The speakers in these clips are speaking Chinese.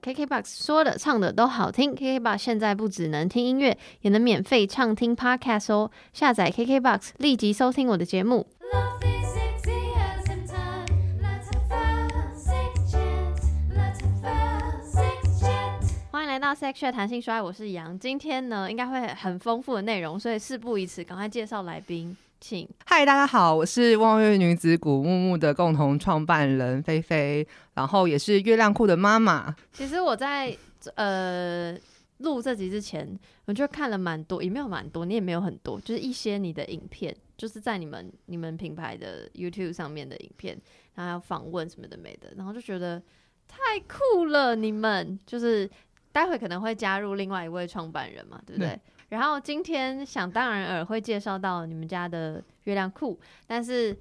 KKBox 说的唱的都好听，KKBox 现在不只能听音乐，也能免费畅听 Podcast 哦。下载 KKBox，立即收听我的节目。欢迎来到 Sex Share 弹性说爱，我是杨，今天呢应该会很丰富的内容，所以事不宜迟，赶快介绍来宾。请。嗨，大家好，我是望月女子古木木的共同创办人菲菲，然后也是月亮裤的妈妈。其实我在呃录这集之前，我就看了蛮多，也没有蛮多，你也没有很多，就是一些你的影片，就是在你们你们品牌的 YouTube 上面的影片，然后还有访问什么的没的，然后就觉得太酷了，你们就是待会可能会加入另外一位创办人嘛，对不对？对然后今天想当然尔会介绍到你们家的月亮裤，但是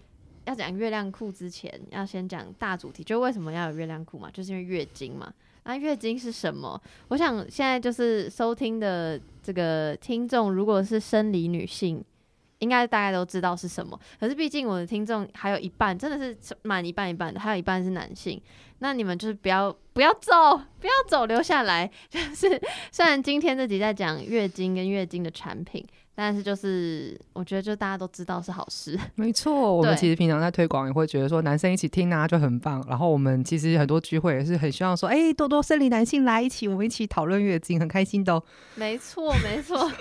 要讲月亮裤之前，要先讲大主题，就为什么要有月亮裤嘛，就是因为月经嘛。那月经是什么？我想现在就是收听的这个听众，如果是生理女性，应该大家都知道是什么。可是毕竟我的听众还有一半真的是满一半一半的，还有一半是男性。那你们就是不要不要走，不要走，留下来。就是虽然今天这集在讲月经跟月经的产品，但是就是我觉得就大家都知道是好事。没错，我们其实平常在推广也会觉得说男生一起听啊就很棒。然后我们其实很多聚会也是很希望说，哎、多多生理男性来一起，我们一起讨论月经，很开心的、哦。没错，没错。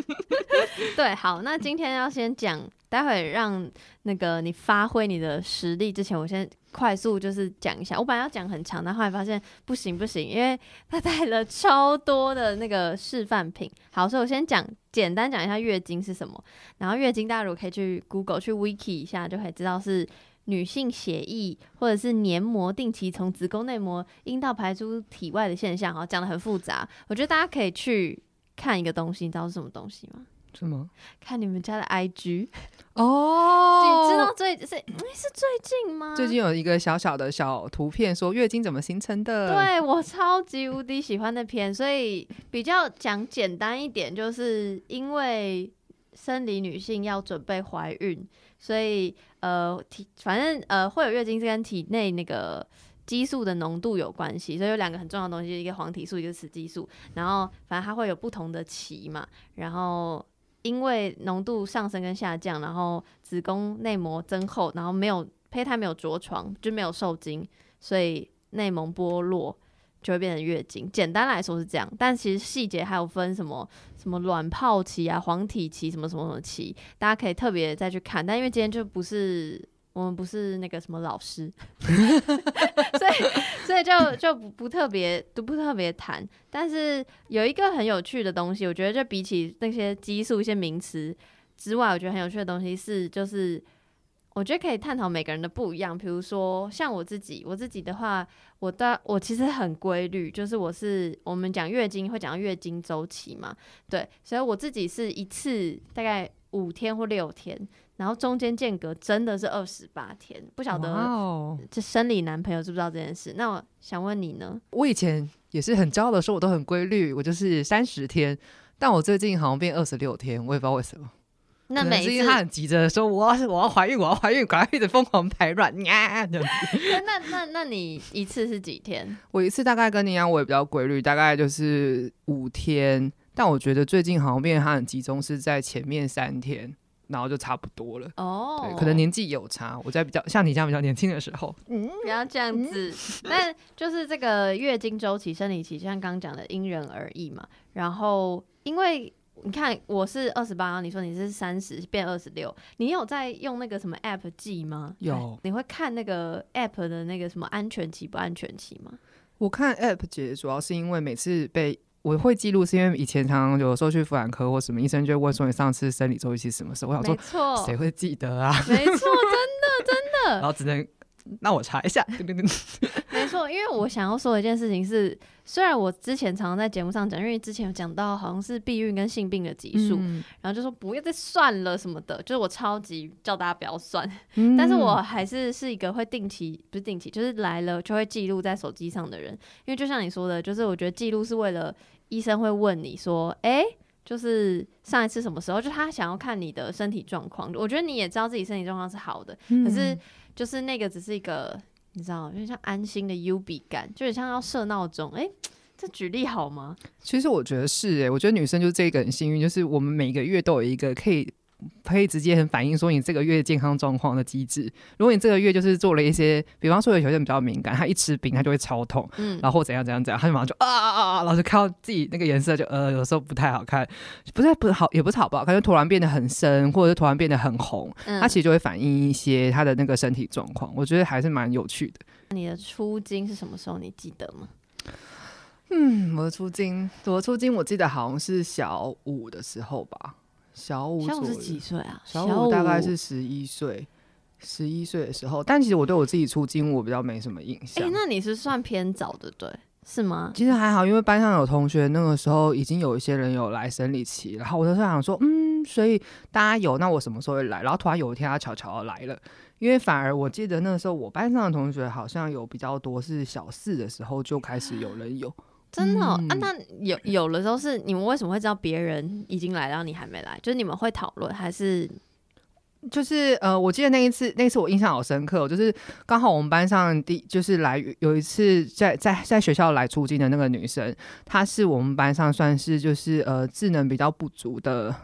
对，好，那今天要先讲，待会让那个你发挥你的实力之前，我先快速就是讲一下。我本来要讲很长，但后来发现不行不行，因为他带了超多的那个示范品。好，所以我先讲简单讲一下月经是什么。然后月经大家如果可以去 Google 去 Wiki 一下，就可以知道是。女性血液或者是黏膜定期从子宫内膜、阴道排出体外的现象，好讲的很复杂。我觉得大家可以去看一个东西，你知道是什么东西吗？什么？看你们家的 IG，、哦 你知道最是诶是最近吗？最近有一个小小的小图片，说月经怎么形成的。，对我超级无敌喜欢那篇，所以比较讲简单一点，就是因为生理女性要准备怀孕，所以呃体反正呃会有月经是跟体内那个。激素的浓度有关系，所以有两个很重要的东西，一个黄体素，一个雌激素。然后反正它会有不同的期嘛，然后因为浓度上升跟下降，然后子宫内膜增厚，然后没有胚胎没有着床，就没有受精，所以内膜剥落就会变成月经。简单来说是这样，但其实细节还有分什么什么卵泡期啊、黄体期什么什么什么期，大家可以特别再去看。但因为今天就不是我们不是那个什么老师，所以所以就就不不特别都不特别谈。但是有一个很有趣的东西，我觉得就比起那些激素一些名词之外，我觉得很有趣的东西是就是。我觉得可以探讨每个人的不一样，比如说像我自己，我自己的话，我的我其实很规律，就是我是我们讲月经会讲到月经周期嘛，对，所以我自己是一次大概五天或六天，然后中间间隔真的是二十八天，不晓得哦，这生理男朋友知不知道这件事？那我想问你呢？我以前也是很骄傲的说，我都很规律，我就是三十天。但我最近好像变二十六天，我也不知道为什么。那每次因为他很急着说我要我要怀孕，我要怀孕，赶快一直疯狂排卵那那那那你一次是几天？我一次大概跟你一样，我也比较规律，大概就是五天。但我觉得最近好像变得他很集中，是在前面三天，然后就差不多了。哦对，可能年纪有差。我在比较像你这样比较年轻的时候，嗯不要这样子。但就是这个月经周期、生理期，就像刚刚讲的，因人而异嘛。然后因为你看我是二十八，你说你是三十变二十六，你有在用那个什么 app 记吗？有你会看那个 app 的那个什么安全期不安全期吗？我看 app 姐主要是因为每次被我会记录，是因为以前常常有时候去妇产科或什么医生就会问说你上次生理周期是什么时候？我想说，谁会记得啊？没错，真的真的。然后只能那我查一下。错，因为我想要说的一件事情是，虽然我之前常常在节目上讲，因为之前有讲到好像是避孕跟性病的集数，嗯。然后就说不要再算了什么的，就是我超级叫大家不要算，嗯。但是我还是是一个会定期不是定期，就是来了就会记录在手机上的人，因为就像你说的，就是我觉得记录是为了医生会问你说，哎、就是上一次什么时候，就他想要看你的身体状况，我觉得你也知道自己身体状况是好的，嗯可是就是那个只是一个，你知道，有点像安心的 U 比感，就很像要设闹钟，哎、这举例好吗？其实我觉得是诶、我觉得女生就这个很幸运，就是我们每个月都有一个可以可以直接很反映说你这个月健康状况的机制。如果你这个月就是做了一些，比方说有些人比较敏感，他一吃冰他就会超痛，嗯，然后怎样怎样怎样，他就马上就啊啊啊啊，然后就看到自己那个颜色就呃有时候不太好看，不是不是好也不是好不好看，就突然变得很深，或者是突然变得很红，嗯它其实就会反映一些他的那个身体状况，我觉得还是蛮有趣的。你的出经是什么时候？你记得吗？嗯，我的出经，我的出经，我记得好像是小五的时候吧，小五。小五是几岁啊？小五大概是十一岁，十一岁的时候。但其实我对我自己出经，我比较没什么印象哎、象。那你是算偏早的，对？是吗？其实还好，因为班上有同学那个时候已经有一些人有来生理期，然后我就想说，嗯，所以大家有，那我什么时候会来？然后突然有一天他悄悄的来了，因为反而我记得那个时候我班上的同学好像有比较多是小四的时候就开始有人有，真的、哦啊？嗯那有有的时候是你们为什么会知道别人已经来，然后你还没来？就是你们会讨论，还是就是呃，我记得那一次，那一次我印象好深刻哦、就是刚好我们班上第就是来有一次在在在学校来出镜的那个女生，她是我们班上算是就是呃智能比较不足的。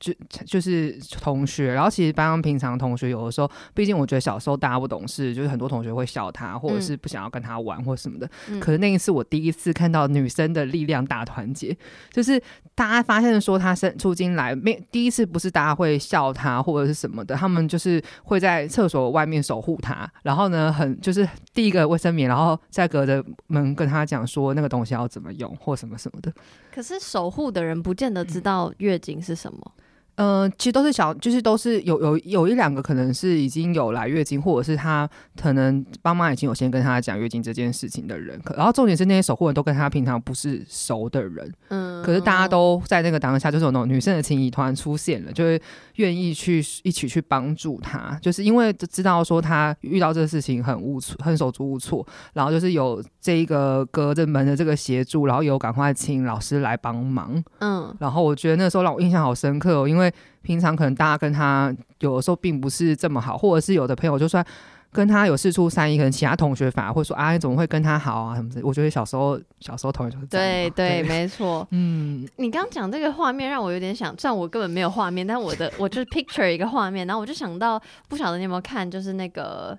就就是同学，然后其实班上平常同学有的时候，毕竟我觉得小时候大家不懂事，就是很多同学会笑他，或者是不想要跟他玩或什么的。嗯可是那一次我第一次看到女生的力量大团结，就是大家发现说她生出经来，没第一次不是大家会笑她或者是什么的，他们就是会在厕所外面守护她，然后呢，很就是第一个卫生棉，然后再隔着门跟她讲说那个东西要怎么用或什么什么的。可是守护的人不见得知道月经是什么。呃，其实都是小，就是都是有有有一两个可能是已经有来月经，或者是他可能爸妈已经有先跟他讲月经这件事情的人，可然后重点是那些守护人都跟他平常不是熟的人，嗯，可是大家都在那个当下，就是有那种女生的情谊突然出现了，就会愿意去一起去帮助他，就是因为知道说他遇到这个事情很无措，很手足无措，然后就是有这一个隔着门的这个协助，然后有赶快请老师来帮忙，嗯。然后我觉得那时候让我印象好深刻哦，因为平常可能大家跟他有的时候并不是这么好，或者是有的朋友就算跟他有事出善意，可能其他同学反而会说啊，你怎么会跟他好啊？什么的。我觉得小时候小时候同学就是对对，没错。嗯，你刚刚讲这个画面让我有点想，虽然我根本没有画面，但我的我就是 picture 一个画面，然后我就想到，不晓得你有没有看，就是那个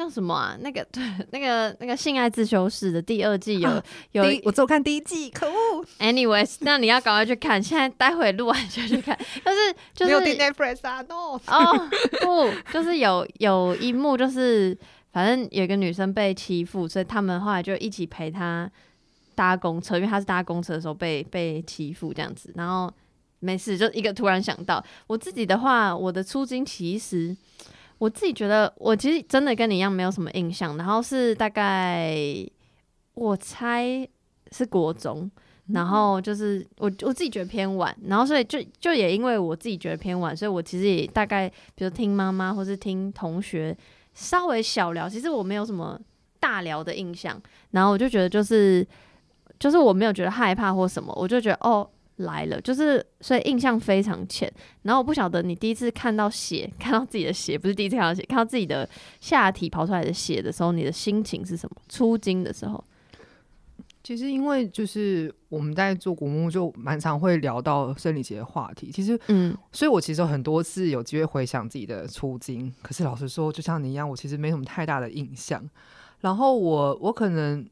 那什么啊，那个 对，那个那个性爱自修室的第二季有、啊有我只有看第一季，可恶，，anyways，那你要赶快去看，现在待会录完就去看，就是就是没有 Netflix 啊，no。哦，不，就是有有一幕，就是反正有一个女生被欺负，所以他们后来就一起陪她搭公车，因为她是搭公车的时候被被欺负这样子。然后没事，就一个突然想到我自己的话，我的出经其实我自己觉得，我其实真的跟你一样没有什么印象。然后是大概我猜是国中。然后就是我我自己觉得偏晚，然后所以就就也因为我自己觉得偏晚，所以我其实也大概比如听妈妈或是听同学稍微小聊，其实我没有什么大聊的印象，然后我就觉得就是就是我没有觉得害怕或什么，我就觉得哦来了，就是所以印象非常浅。然后我不晓得你第一次看到血，看到自己的血，不是第一次看到血，看到自己的下体跑出来的血的时候，你的心情是什么？出经的时候，其实因为就是我们在做古墓，就蛮常会聊到生理节的话题。其实，嗯所以我其实有很多次有机会回想自己的出经，可是老实说，就像你一样，我其实没什么太大的印象。然后我我可能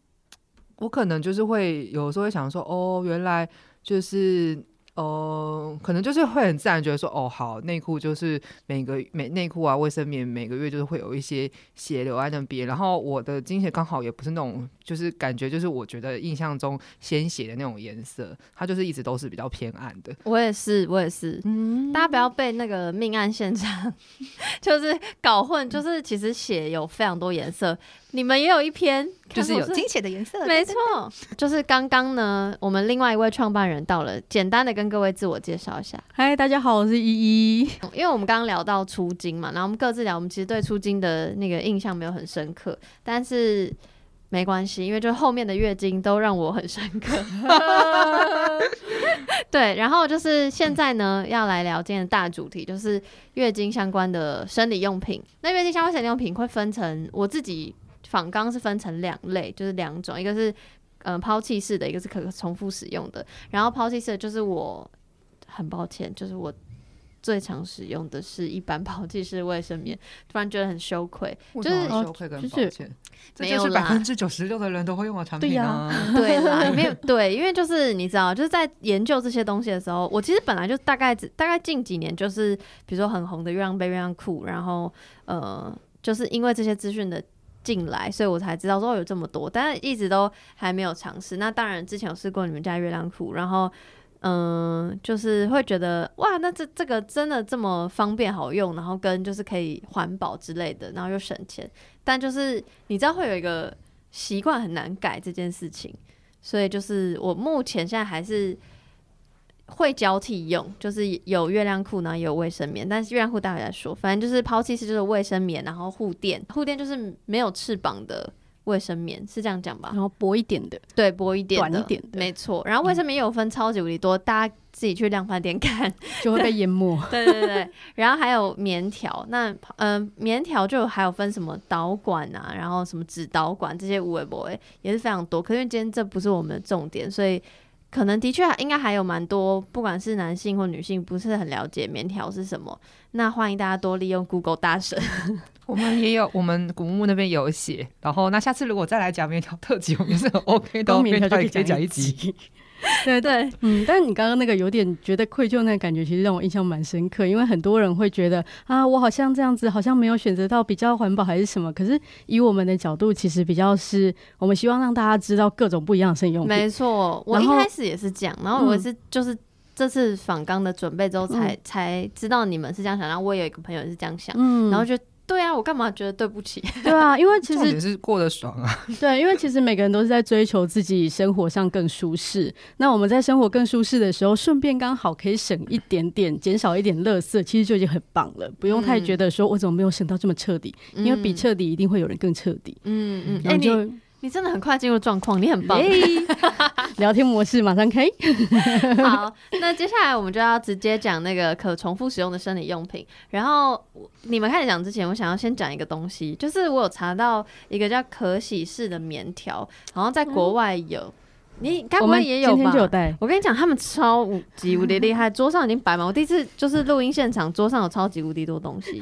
我可能就是会有时候会想说，哦，原来就是。呃，可能就是会很自然觉得说，哦，好，内裤就是每个每内裤啊、卫生棉每个月就是会有一些血流在那边，然后我的经血刚好也不是那种，就是感觉就是我觉得印象中鲜血的那种颜色，它就是一直都是比较偏暗的。我也是，我也是。嗯大家不要被那个命案现场 就是搞混，就是其实血有非常多颜色，你们也有一篇，就是有看经血的颜色，没错，就是刚刚呢，我们另外一位创办人到了，简单的跟各位自我介绍一下，嗨，大家好，我是依依。因为我们刚刚聊到出金嘛，然后我们各自聊，我们其实对出金的那个印象没有很深刻，但是没关系，因为就后面的月经都让我很深刻。对，然后就是现在呢，要来聊今天的大主题，就是月经相关的生理用品。那月经相关生理用品会分成我自己仿纲是分成两类，就是两种，一个是呃抛弃式的，一个是可重复使用的。然后抛弃式的就是我很抱歉，就是我最常使用的是一般抛弃式卫生棉，突然觉得很羞愧。就是为什么要羞愧跟就是抱歉？这没有就是百分啦，之九十六的人都会用的产对呀品啊。对啦，没有对，因为就是你知道，就是在研究这些东西的时候，我其实本来就大概只大概近几年，就是比如说很红的月亮杯、月亮裤，然后呃，就是因为这些资讯的进来，所以我才知道说有这么多，但是一直都还没有尝试。那当然之前有试过你们家月亮裤，然后。嗯，就是会觉得哇，那这这个真的这么方便好用，然后跟就是可以环保之类的，然后又省钱，但就是你知道会有一个习惯很难改这件事情，所以就是我目前现在还是会交替用，就是有月亮裤，然后也有卫生棉，但是月亮裤待会再说。反正就是抛弃式就是卫生棉，然后护垫，护垫就是没有翅膀的卫生棉，是这样讲吧？然后薄一点的，对，薄一点的，短一点的没错。然后卫生棉也有分超级无敌多，大家自己去量贩店看。就会被淹没。对对对，然后还有棉条，那嗯、呃棉条就还有分什么导管啊，然后什么纸导管这些无为不为也是非常多。可是因为今天这不是我们的重点，所以可能的确应该还有蛮多，不管是男性或女性，不是很了解棉条是什么。那欢迎大家多利用 Google 大神。我们也有，我们古墓那边有写。然后，那下次如果再来讲面条特辑，我们也是很 OK 的哦。光棉条就可以讲讲一集。对对，嗯，但是你刚刚那个有点觉得愧疚那个感觉，其实让我印象蛮深刻，因为很多人会觉得啊，我好像这样子，好像没有选择到比较环保还是什么。可是以我们的角度，其实比较是我们希望让大家知道各种不一样的生理用品。没错，我一开始也是这样，然后我嗯是就是。这次访纲的准备之后才，嗯才知道你们是这样想，然后我也有一个朋友也是这样想，嗯然后就对啊，我干嘛觉得对不起？对啊，因为其实点是过得爽啊！对，因为其实每个人都是在追求自己生活上更舒适。那我们在生活更舒适的时候，顺便刚好可以省一点点，减少一点垃圾，其实就已经很棒了。不用太嗯觉得说我怎么没有省到这么彻底，因为比嗯彻底一定会有人更彻底。嗯嗯，哎、然后就、你你真的很快进入状况，你很棒。聊天模式马上开。好，那接下来我们就要直接讲那个可重复使用的生理用品。然后我你们开始讲之前，我想要先讲一个东西，就是我有查到一个叫可洗式的棉条，好像在国外有，你该不会也有吧？天就有带，我跟你讲，他们超无级无敌厉害，桌上已经摆满。我第一次就是录音现场，桌上有超级无敌多东西。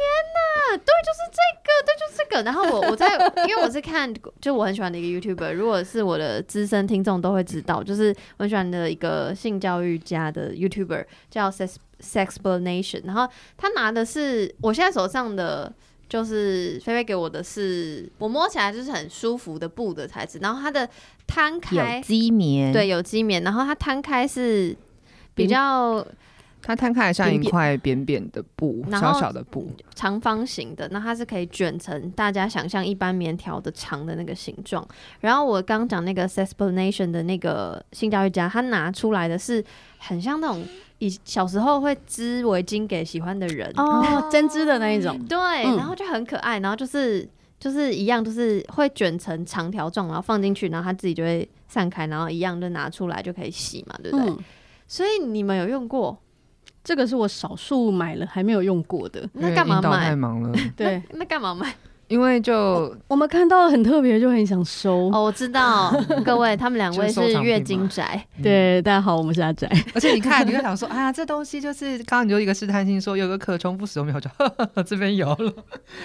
天哪，对，就是这个，对，就是这个。然后我我在，因为我是看，就我很喜欢的一个 YouTuber，如果是我的资深听众都会知道，就是我很喜欢的一个性教育家的 YouTuber 叫 Sex Sexplanation，然后他拿的是我现在手上的。就是菲菲给我的是，我摸起来就是很舒服的布的材质，然后它的摊开有机棉，对，有机棉，然后它摊开是比较它摊开来像一块扁扁的布，小小的布。长方形的，那它是可以卷成大家想象一般棉条的长的那个形状。然后我刚讲那个 Sexplanation 的那个性教育家，他拿出来的是很像那种以小时候会织围巾给喜欢的人，哦，针织的那一种，对，嗯然后就很可爱，然后就是就是一样，就是会卷成长条状，然后放进去，然后它自己就会散开，然后一样就拿出来就可以洗嘛，对不对？嗯，所以你们有用过？这个是我少数买了还没有用过的。那干嘛因为引导太？忙了，对，那干嘛买？因为就我们看到很特别，就很想收。哦，我知道，各位，他们两位是月经宅，对，大家好，我们是阿宅。而且你看，你会想说，哎呀，这东西就是刚刚你就一个试探性说有个可重复使用棉，我就呵呵呵这边有了，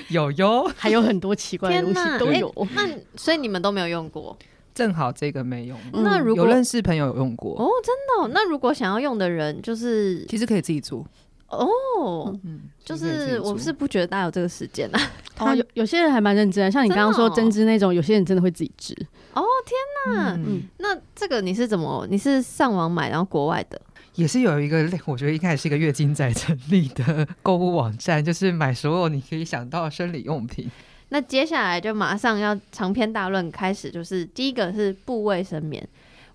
有哟，还有很多奇怪的东西都有。那所以你们都没有用过正好这个没用。嗯那如果有认识朋友有用过，哦？真的哦、那如果想要用的人，就是其实可以自己做，哦，嗯，就是我是不觉得大家有这个时间啊。哦，有有些人还蛮认真的，像你刚刚说真的哦针织那种，有些人真的会自己织。哦天哪，嗯，那这个你是怎么？你是上网买，然后国外的？也是有一个，我觉得应该也是一个月经仔成立的购物网站，就是买所有你可以想到的生理用品。那接下来就马上要长篇大论开始，就是第一个是布卫生棉。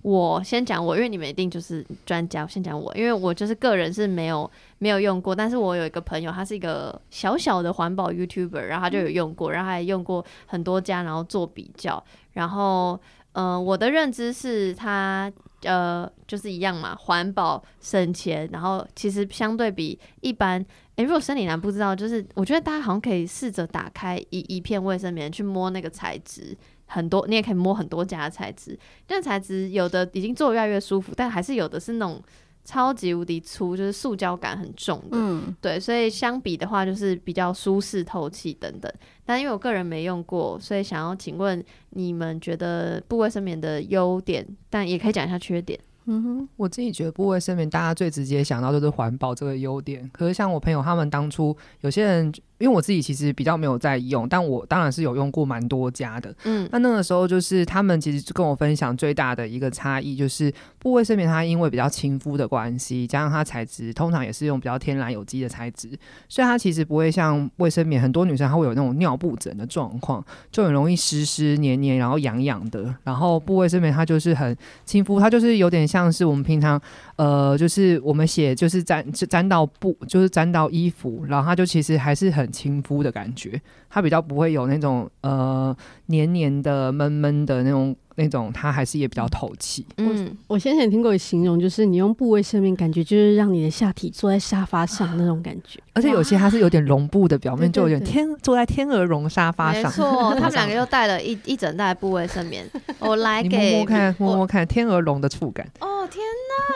我先讲我，因为你们一定就是专家，我先讲我，因为我就是个人是没有没有用过，但是我有一个朋友，他是一个小小的环保 YouTuber，然后他就有用过，然后还用过很多家，然后做比较，然后呃，我的认知是他呃就是一样嘛，环保省钱，然后其实相对比一般诶，如果生理男不知道，就是我觉得大家好像可以试着打开一一片卫生棉去摸那个材质，很多，你也可以摸很多家的材质。那材质有的已经做的越来越舒服，但还是有的是那种超级无敌粗，就是塑胶感很重的。嗯，对，所以相比的话，就是比较舒适透气等等。但因为我个人没用过，所以想要请问你们觉得布卫生棉的优点，但也可以讲一下缺点。嗯哼，我自己觉得部位生棉，大家最直接想到就是环保这个优点。可是像我朋友他们当初，有些人因为我自己其实比较没有在用，但我当然是有用过蛮多家的。嗯那那个时候就是他们其实跟我分享最大的一个差异，就是部位生棉它因为比较亲肤的关系，加上它材质通常也是用比较天然有机的材质，所以它其实不会像卫生棉，很多女生她会有那种尿布疹的状况，就很容易湿湿黏黏，然后痒痒的。然后部位生棉它就是很亲肤，它就是有点像是我们平常呃，就是我们写就是沾就沾到布，就是沾到衣服，然后它就其实还是很亲肤的感觉，它比较不会有那种呃黏黏的、闷闷的那种那种，它还是也比较透气。嗯，我先前听过形容，就是你用部位生命，感觉就是让你的下体坐在沙发上那种感觉。而且有些它是有点绒布的，表面就有点天坐在天鹅绒沙发上。没错，他们两个又带了一一整袋布卫生棉。我来给摸摸看，摸摸看天鹅绒的触感。哦天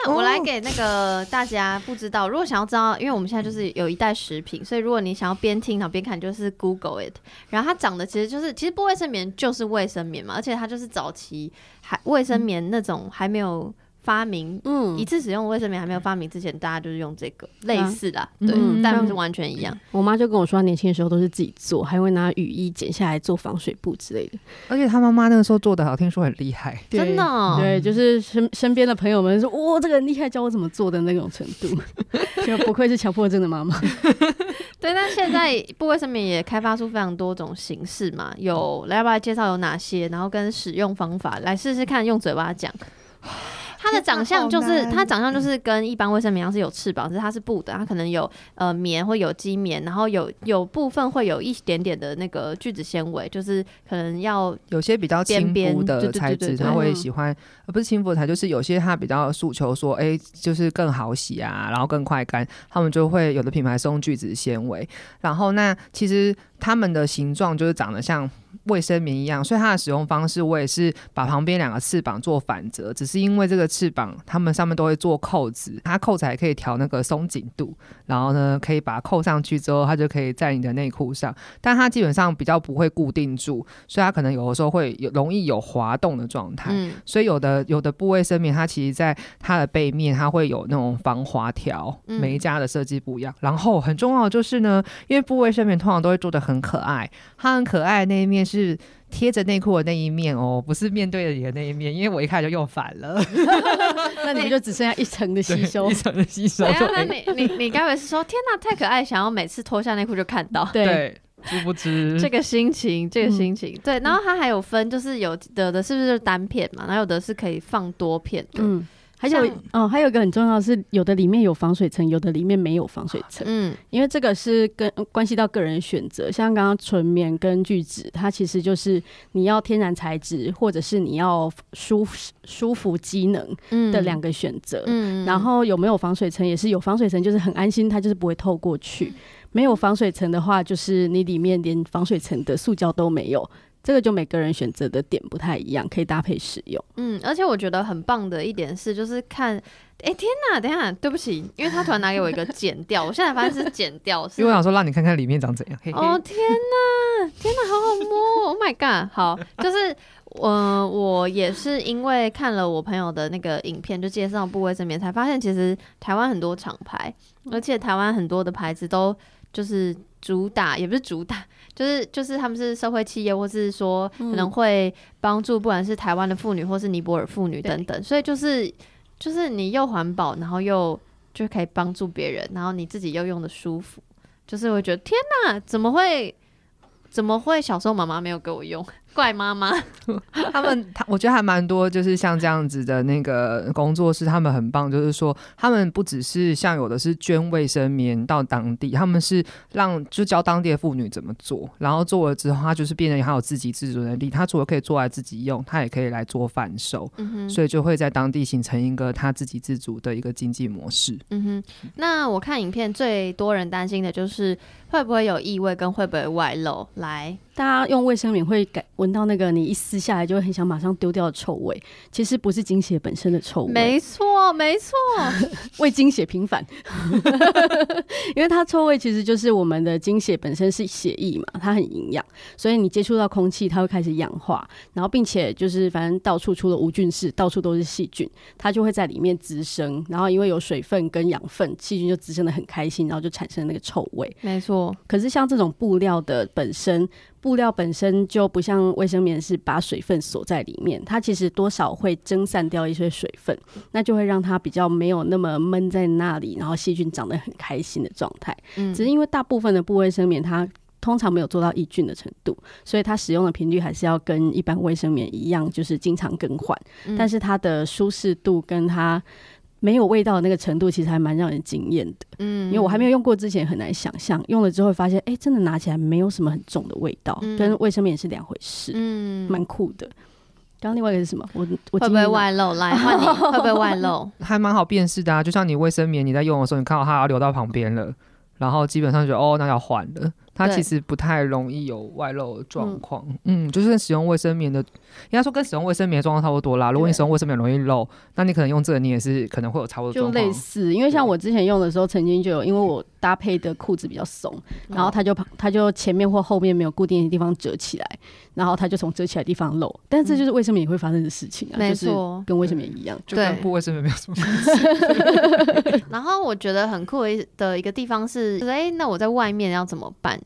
哪！我来给那个大家不知道，如果想要知道，因为我们现在就是有一袋食品，所以如果你想要边听然后边看，就是 Google it。然后它长得其实就是，其实布卫生棉就是卫生棉嘛，而且它就是早期还卫生棉那种还没有发明。嗯一，次使用卫生棉还没有发明之前，大家就是用这个类似啦，嗯对，嗯但不是完全一样。我妈就跟我说，她年轻的时候都是自己做，还会拿雨衣剪下来做防水布之类的。而且她妈妈那个时候做的好，听说很厉害。真的哦对，就是身身边的朋友们说，哇，这个很厉害，教我怎么做的那种程度，就不愧是强迫症的妈妈。对，但现在布卫生棉也开发出非常多种形式嘛，有来要不要介绍有哪些，然后跟使用方法来试试看，用嘴巴讲。它的长相就是它长相就是跟一般卫生棉一样是有翅膀，只是它是布的，它可能有呃棉或有机棉，然后有有部分会有一点点的那个聚酯纤维，就是可能要有些比较亲边肤的材质，对对对他会嗯。喜欢，呃，不是轻薄的材，就是有些他比较诉求说，哎、就是更好洗啊，然后更快干，他们就会有的品牌是用聚酯纤维，然后那其实他们的形状就是长得像卫生棉一样，所以它的使用方式我也是把旁边两个翅膀做反折，只是因为这个翅膀它们上面都会做扣子，它扣子还可以调那个松紧度，然后呢可以把它扣上去之后，它就可以在你的内裤上，但它基本上比较不会固定住，所以它可能有的时候会有容易有滑动的状态。嗯所以有的有的部位生棉，它其实在它的背面，它会有那种防滑条，嗯每一家的设计不一样。然后很重要的就是呢，因为部位生棉通常都会做的很可爱，它很可爱的那一面是贴着内裤的那一面哦，不是面对着你的那一面，因为我一开始就用反了，那你们就只剩下一层的吸收 一。层的吸收等一。下，那你你你该不会是说天哪太可爱，想要每次脱下内裤就看到？对，对，殊不知这个心情，这个嗯心情，对，然后它还有分，就是有的的是不是单片嘛，然后有的是可以放多片的，嗯，还有像哦，还有一个很重要的是，有的里面有防水层，有的里面没有防水层。嗯因为这个是跟关系到个人选择，像刚刚纯棉跟聚酯，它其实就是你要天然材质，或者是你要舒舒服机能嗯的两个选择。嗯然后有没有防水层也是有防水层，就是很安心，它就是不会透过去。没有防水层的话，就是你里面连防水层的塑胶都没有。这个就每个人选择的点不太一样，可以搭配使用。嗯，而且我觉得很棒的一点是，就是看，哎、天哪，等一下，对不起，因为他突然拿给我一个剪掉，我现在发现是剪掉，是因为我想说让你看看里面长怎样。哦天哪，天哪，好好摸，Oh my god！好，就是我、呃、我也是因为看了我朋友的那个影片，就介绍部卫生棉，才发现其实台湾很多厂牌，而且台湾很多的牌子都就是主打，也不是主打，就是就是他们是社会企业，或是说可能嗯会帮助不管是台湾的妇女或是尼泊尔妇女等等，所以就是就是你又环保，然后又就可以帮助别人，然后你自己又用的舒服，就是会觉得天哪，怎么会怎么会小时候妈妈没有给我用，怪妈妈。他们他我觉得还蛮多，就是像这样子的那个工作室，他们很棒，就是说他们不只是像有的是捐卫生棉到当地，他们是让就教当地的妇女怎么做，然后做了之后，他就是变得他有自给自足能力，他除了可以做来自己用，他也可以来做贩售，嗯哼，所以就会在当地形成一个他自给自足的一个经济模式。嗯哼，那我看影片最多人担心的就是会不会有异味跟会不会外漏。来，大家用卫生棉会感，我闻到那个你一撕下来就会很想马上丢掉的臭味，其实不是精血本身的臭味，没错，没错，为精血平反，因为它臭味其实就是我们的精血本身是血液嘛，它很营养，所以你接触到空气，它会开始氧化，然后并且就是反正到处除了无菌室，到处都是细菌，它就会在里面滋生，然后因为有水分跟养分，细菌就滋生的很开心，然后就产生那个臭味。没错，可是像这种布料的本身，布料本身就不像卫生棉是把水分锁在里面，它其实多少会蒸散掉一些水分，那就会让它比较没有那么闷在那里，然后细菌长得很开心的状态。嗯只是因为大部分的布卫生棉它通常没有做到抑菌的程度，所以它使用的频率还是要跟一般卫生棉一样，就是经常更换。嗯但是它的舒适度跟它没有味道的那个程度，其实还蛮让人惊艳的。嗯因为我还没有用过之前，很难想象，用了之后发现，哎、真的拿起来没有什么很重的味道，嗯跟卫生棉是两回事，嗯蛮、酷的。刚刚另外一个是什么？我我会不会外露？来换你，会不会外露？还蛮好辨识的啊。就像你卫生棉，你在用的时候，你看到它要流到旁边了，然后基本上就哦，那要换了。它其实不太容易有外漏的状况，嗯就是跟使用卫生棉的，应该说跟使用卫生棉的状况差不多啦。如果你使用卫生棉容易漏，那你可能用这个，你也是可能会有差不多的就。类似，因为像我之前用的时候，曾经就有，因为我搭配的裤子比较松，然后它就它就前面或后面没有固定的地方折起来，然后它就从折起来的地方漏，但这就是卫生棉也会发生的事情啊，没就是错跟卫生棉一样。就跟对布卫生棉没有什么关系。然后我觉得很酷的一个地方是哎、那我在外面要怎么办？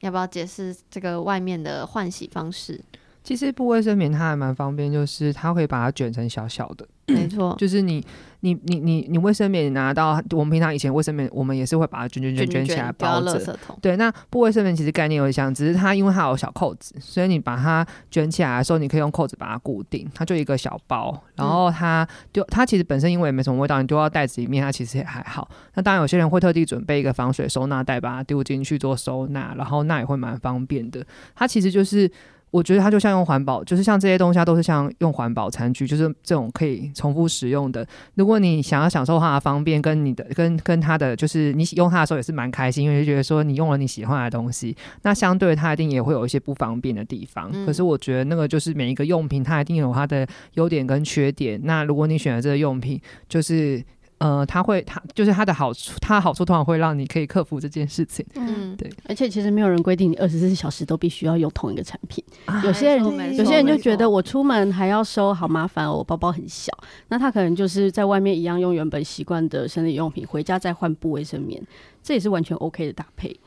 要不要解释这个外面的换洗方式？其实布卫生棉它还蛮方便，就是它会把它卷成小小的，没错，就是你你你你你卫生棉拿到，我们平常以前卫生棉我们也是会把它卷卷卷卷起来包着。对，那不卫生棉其实概念有点像，只是它因为它有小扣子，所以你把它卷起来的时候，你可以用扣子把它固定，它就一个小包，然后它丢它其实本身因为也没什么味道，你丢到袋子里面，它其实也还好。那当然有些人会特地准备一个防水收纳袋，把它丢进去做收纳，然后那也会蛮方便的。它其实就是。我觉得它就像用环保，就是像这些东西，它都是像用环保餐具，就是这种可以重复使用的。如果你想要享受它的方便，跟你的跟跟它的，就是你用它的时候也是蛮开心，因为就觉得说你用了你喜欢的东西。那相对它一定也会有一些不方便的地方。嗯可是我觉得那个就是每一个用品，它一定有它的优点跟缺点。那如果你选的这个用品，就是呃，它会它就是它的好处，它的好处通常会让你可以克服这件事情。嗯，对而且其实没有人规定你二十四小时都必须要用同一个产品。啊有些人有些人就觉得我出门还要收，好麻烦哦，我包包很小。那他可能就是在外面一样用原本习惯的生理用品，回家再换布卫生棉，这也是完全 OK 的搭配。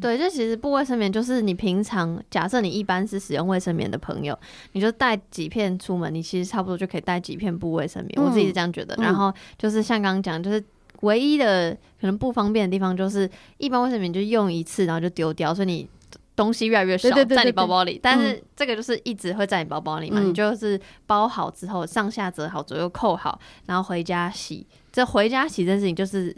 对，这其实布卫生棉就是你平常假设你一般是使用卫生棉的朋友，你就带几片出门，你其实差不多就可以带几片布卫生棉。我自己是这样觉得。嗯然后就是像刚刚讲，就是唯一的可能不方便的地方，就是一般卫生棉就用一次，然后就丢掉，所以你。东西越来越少在你包包里，但是这个就是一直会在你包包里嘛，嗯你就是包好之后上下折好，左右扣好，然后回家洗。这回家洗这件事情就是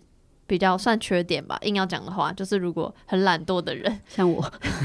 比较算缺点吧，硬要讲的话，就是如果很懒惰的人，像我，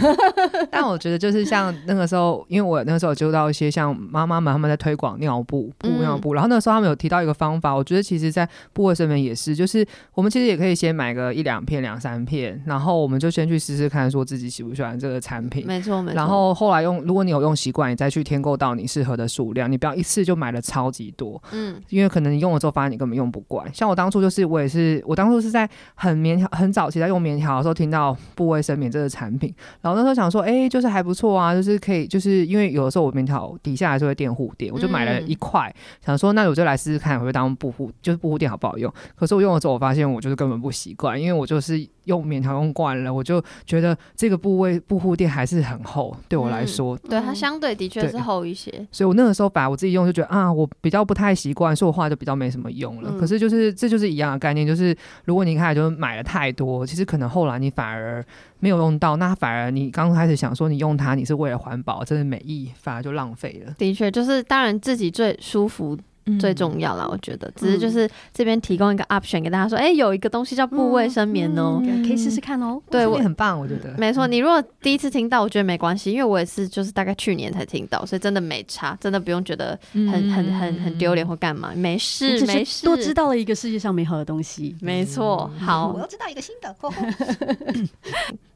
但我觉得就是像那个时候，因为我那个时候有接触到一些像妈妈们他们在推广尿布、布嗯尿布，然后那个时候他们有提到一个方法，我觉得其实在布卫生棉也是，就是我们其实也可以先买个一两片、两三片，然后我们就先去试试看，说自己喜不喜欢这个产品。没错没错。然后后来用，如果你有用习惯，你再去添购到你适合的数量，你不要一次就买了超级多，嗯，因为可能你用了之后发现你根本用不惯。像我当初就是我也是，我当初是在很棉条很早期在用棉条的时候听到布卫生棉这个产品，然后那时候想说，哎、就是还不错啊，就是可以，就是因为有的时候我棉条底下还是会垫护垫，我就买了一块，想说那我就来试试看，会不会当布护，就是布护垫好不好用。可是我用了之后，我发现我就是根本不习惯，因为我就是用棉条用惯了，我就觉得这个部位布护垫还是很厚，对我来说。对它相对的确是厚一些。所以我那个时候把我自己用就觉得啊，我比较不太习惯，所以我后来就比较没什么用了。嗯可是就是这就是一样的概念，就是如果你一开始就买了太多，其实可能后来你反而没有用到，那反而你刚开始想说你用它，你是为了环保，真的没意反而就浪费了。的确，就是当然自己最舒服最重要啦，我觉得。只是就是这边提供一个 option 给大家说，哎、有一个东西叫部卫生棉哦、嗯可以试试看哦。对我也很棒，我觉得。没错，你如果第一次听到，我觉得没关系，因为我也是就是大概去年才听到，所以真的没差，真的不用觉得很很很很丢脸或干嘛，没事没事，是多知道了一个世界上美好的东西。没错，好。我要知道一个新的，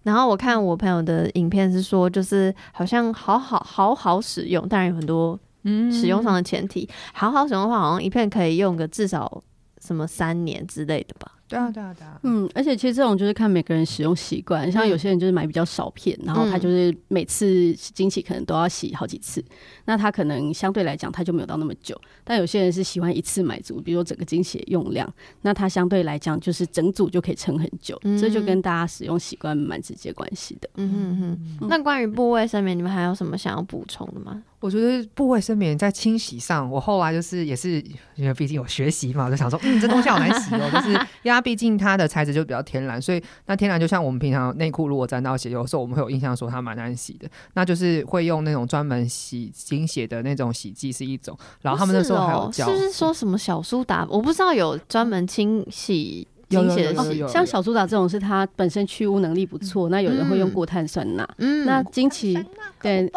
然后我看我朋友的影片是说，就是好像好好好好使用，当然有很多嗯使用上的前提。好好使用的话，好像一片可以用个至少什么三年之类的吧。对啊，对啊，对啊。嗯，而且其实这种就是看每个人使用习惯，像有些人就是买比较少片，然后他就是每次经期可能都要洗好几次，那他可能相对来讲他就没有到那么久。但有些人是喜欢一次买足，比如说整个经期的用量，那他相对来讲就是整组就可以撑很久，嗯这就跟大家使用习惯蛮直接关系的。嗯哼哼。那关于部位上面，你们还有什么想要补充的吗？我觉得部卫生棉在清洗上，我后来就是也是因为毕竟有学习嘛，我就想说，嗯，这东西好难洗哦，就是 因为它毕竟它的材质就比较天然，所以那天然就像我们平常内裤如果沾到血，有时候我们会有印象说它蛮难洗的，那就是会用那种专门洗精血的那种洗剂是一种，然后他们那时候还有教，是哦是不是说什么小苏打？我不知道有专门清洗有精血的洗有有有有。像小苏打这种是它本身去污能力不错，那有人会用过碳酸钠。嗯。那惊奇对，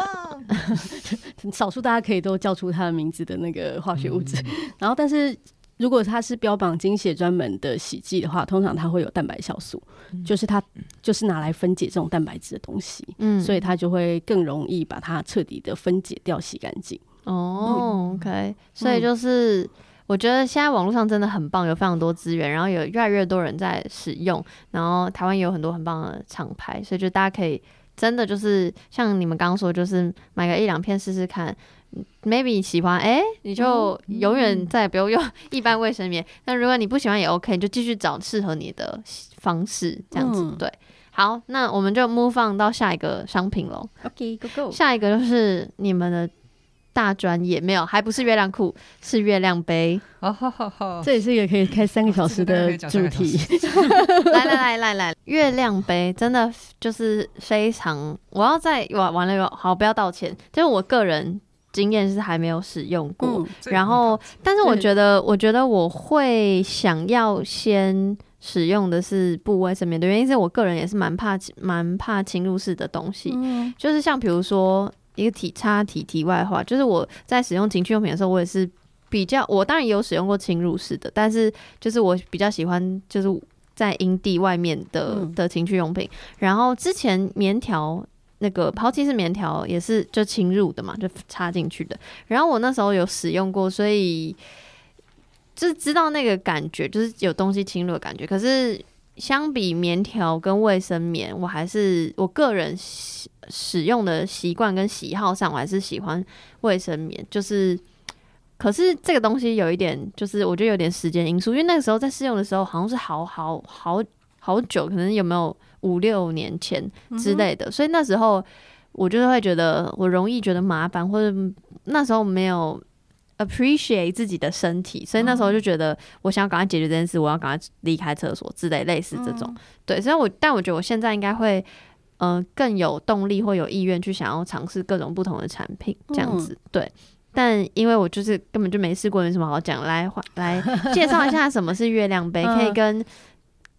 少数大家可以都叫出它的名字的那个化学物质。然后，但是如果它是标榜精血专门的洗剂的话，通常它会有蛋白酵素，就是它就是拿来分解这种蛋白质的东西，嗯。所以它就会更容易把它彻底的分解掉、洗干净。哦，OK，所以就是。我觉得现在网络上真的很棒，有非常多资源，然后有越来越多人在使用，然后台湾也有很多很棒的厂牌，所以就大家可以真的就是像你们刚刚说，就是买个一两片试试看，maybe 你喜欢，哎、你就永远再也不用用一般卫生棉。那如果你不喜欢也 OK，你就继续找适合你的方式，这样子、嗯对。好，那我们就 move on 到下一个商品喽。OK，Go Go。下一个就是你们的大专业，没有，还不是月亮裤，是月亮杯。好好好好，这也是一个可以开三个小时的主题。来来来来来，月亮杯真的就是非常，我要再完完了，好，不要道歉，就是我个人经验是还没有使用过，嗯，然后，但是我觉得，我觉得我会想要先使用的是布卫生棉的原因是我个人也是蛮怕蛮怕侵入式的东西，嗯。就是像比如说一个体插体题外话，就是我在使用情趣用品的时候，我也是比较，我当然也有使用过侵入式的，但是就是我比较喜欢就是在营地外面的嗯的情趣用品。然后之前棉条那个抛弃式棉条也是就侵入的嘛，就插进去的。然后我那时候有使用过，所以就是知道那个感觉，就是有东西侵入的感觉。可是相比棉条跟卫生棉，我还是我个人喜使用的习惯跟喜好上，我还是喜欢卫生棉。就是，可是这个东西有一点，就是我觉得有点时间因素，因为那个时候在试用的时候，好像是好好好好久，可能有没有五六年前之类的，所以那时候我就是会觉得我容易觉得麻烦，或者那时候没有 appreciate 自己的身体，所以那时候就觉得我想要赶快解决这件事，我要赶快离开厕所之类类似这种。对，所以我但我觉得我现在应该会。呃，更有动力或有意愿去想要尝试各种不同的产品，这样子、对。但因为我就是根本就没试过，没什么好讲。来，换 来介绍一下什么是月亮杯，可以嗯跟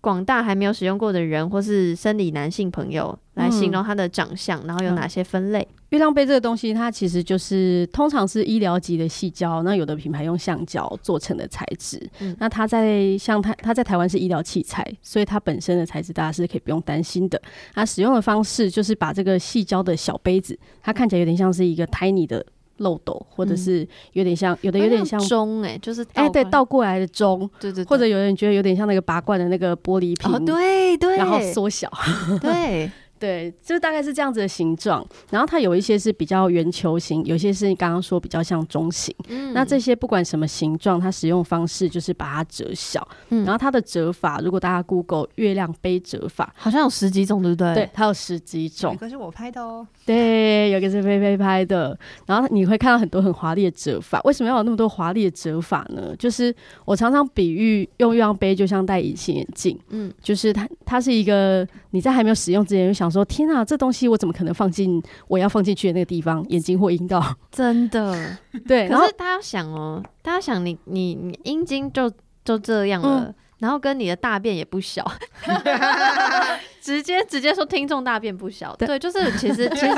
广大还没有使用过的人，或是生理男性朋友来形容它的长相，然后有哪些分类？月亮杯这个东西，它其实就是通常是医疗级的细胶，那有的品牌用橡胶做成的材质。嗯那它在像它它在台湾是医疗器材，所以它本身的材质大家是可以不用担心的。它使用的方式就是把这个细胶的小杯子，它看起来有点像是一个 tiny 的漏斗，或者是有点像有的有点像。钟哎、就是哎、对，倒过来的钟，对对对，或者有人觉得有点像那个拔罐的那个玻璃瓶，哦对对，然后缩小，对，对，就大概是这样子的形状。然后它有一些是比较圆球形，有些是你刚刚说比较像中型。嗯那这些不管什么形状，它使用方式就是把它折小。嗯然后它的折法，如果大家 Google 月亮杯折法，好像有十几种，对不对？对，，它有十几种。个是我拍的哦，对，有一个是菲菲拍的，然后你会看到很多很华丽的折法。为什么要有那么多华丽的折法呢？就是我常常比喻用月亮杯就像戴隐形眼镜，嗯，就是它它是一个你在还没有使用之前就想说说：天啊，这东西我怎么可能放进我要放进去的那个地方，眼睛或阴道？真的。对，可是大家想哦，大家想你你你阴茎就就这样了。嗯然后跟你的大便也不小，直接直接说听众大便不小，对对，就是其实其实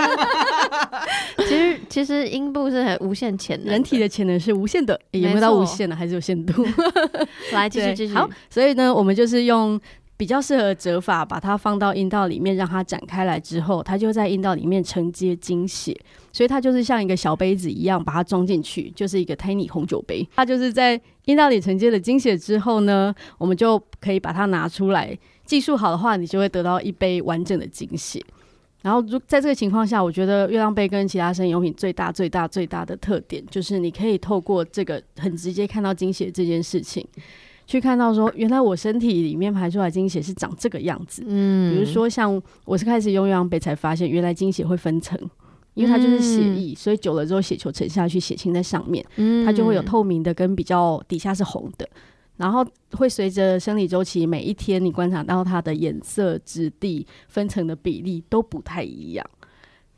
其实其实阴部是很无限潜能的，人体的潜能是无限的，也有没有到无限的，还是有限度？来继续对继续，好，所以呢，我们就是用比较适合折法，把它放到阴道里面，让它展开来之后，它就在阴道里面承接精血，所以它就是像一个小杯子一样，把它装进去，就是一个 tiny 红酒杯。它就是在阴道里承接了精血之后呢，我们就可以把它拿出来。技术好的话，你就会得到一杯完整的精血。然后，如在这个情况下，我觉得月亮杯跟其他生理用品最大、最大、最大的特点，就是你可以透过这个很直接看到精血这件事情，去看到说，原来我身体里面排出来经血是长这个样子。嗯比如说，像我是开始用月亮杯才发现，原来经血会分层，因为它就是血液，所以久了之后血球沉下去，血清在上面，嗯它就会有透明的跟比较底下是红的。然后会随着生理周期，每一天你观察到它的颜色、质地、分层的比例都不太一样，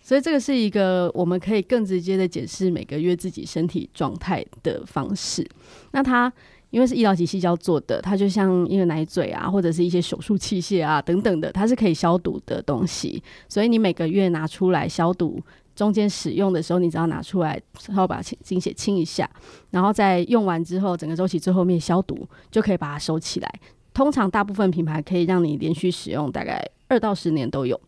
所以这个是一个我们可以更直接的解释每个月自己身体状态的方式。那它因为是医疗级细胶做的，它就像婴儿奶嘴啊，或者是一些手术器械啊等等的，它是可以消毒的东西，所以你每个月拿出来消毒。中间使用的时候，你只要拿出来，然后把精血清一下，然后在用完之后，整个周期最后面消毒，就可以把它收起来。通常大部分品牌可以让你连续使用大概二到十年都有。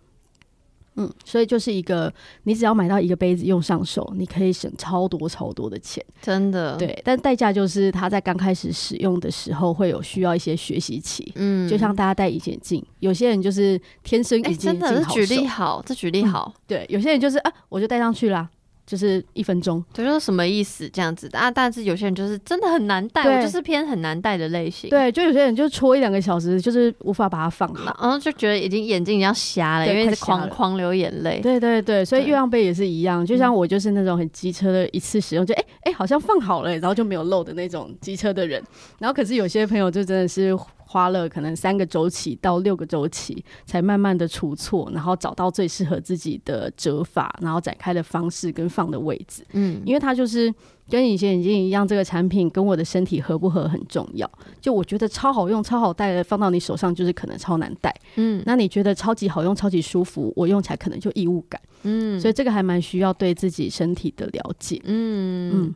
嗯，所以就是一个，你只要买到一个杯子用上手，你可以省超多超多的钱。真的，对，但代价就是它在刚开始使用的时候会有需要一些学习期，嗯。就像大家戴隐形眼镜，有些人就是天生哎、隐形真的，眼镜好这举例好，这举例好，对，有些人就是啊，我就戴上去啦，就是一分钟。对，就是什么意思这样子的啊？但是有些人就是真的很难带，我就是偏很难带的类型，，对，就有些人就戳一两个小时，就是无法把它放好。然 后就觉得已经眼睛已经要瞎了，对因为是狂狂流眼泪，对对对，所以月亮杯也是一样，就像我就是那种很机车的，一次使用就哎哎、好像放好了，然后就没有漏的那种机车的人。然后可是有些朋友就真的是花了可能三个周期到六个周期，才慢慢的出错，然后找到最适合自己的折法，然后展开的方式跟放的位置。嗯，因为它就是跟隐形眼镜一样，这个产品跟我的身体合不合很重要。就我觉得超好用、超好戴的，放到你手上就是可能超难戴。嗯那你觉得超级好用、超级舒服，我用起来可能就异物感。嗯所以这个还蛮需要对自己身体的了解。嗯嗯，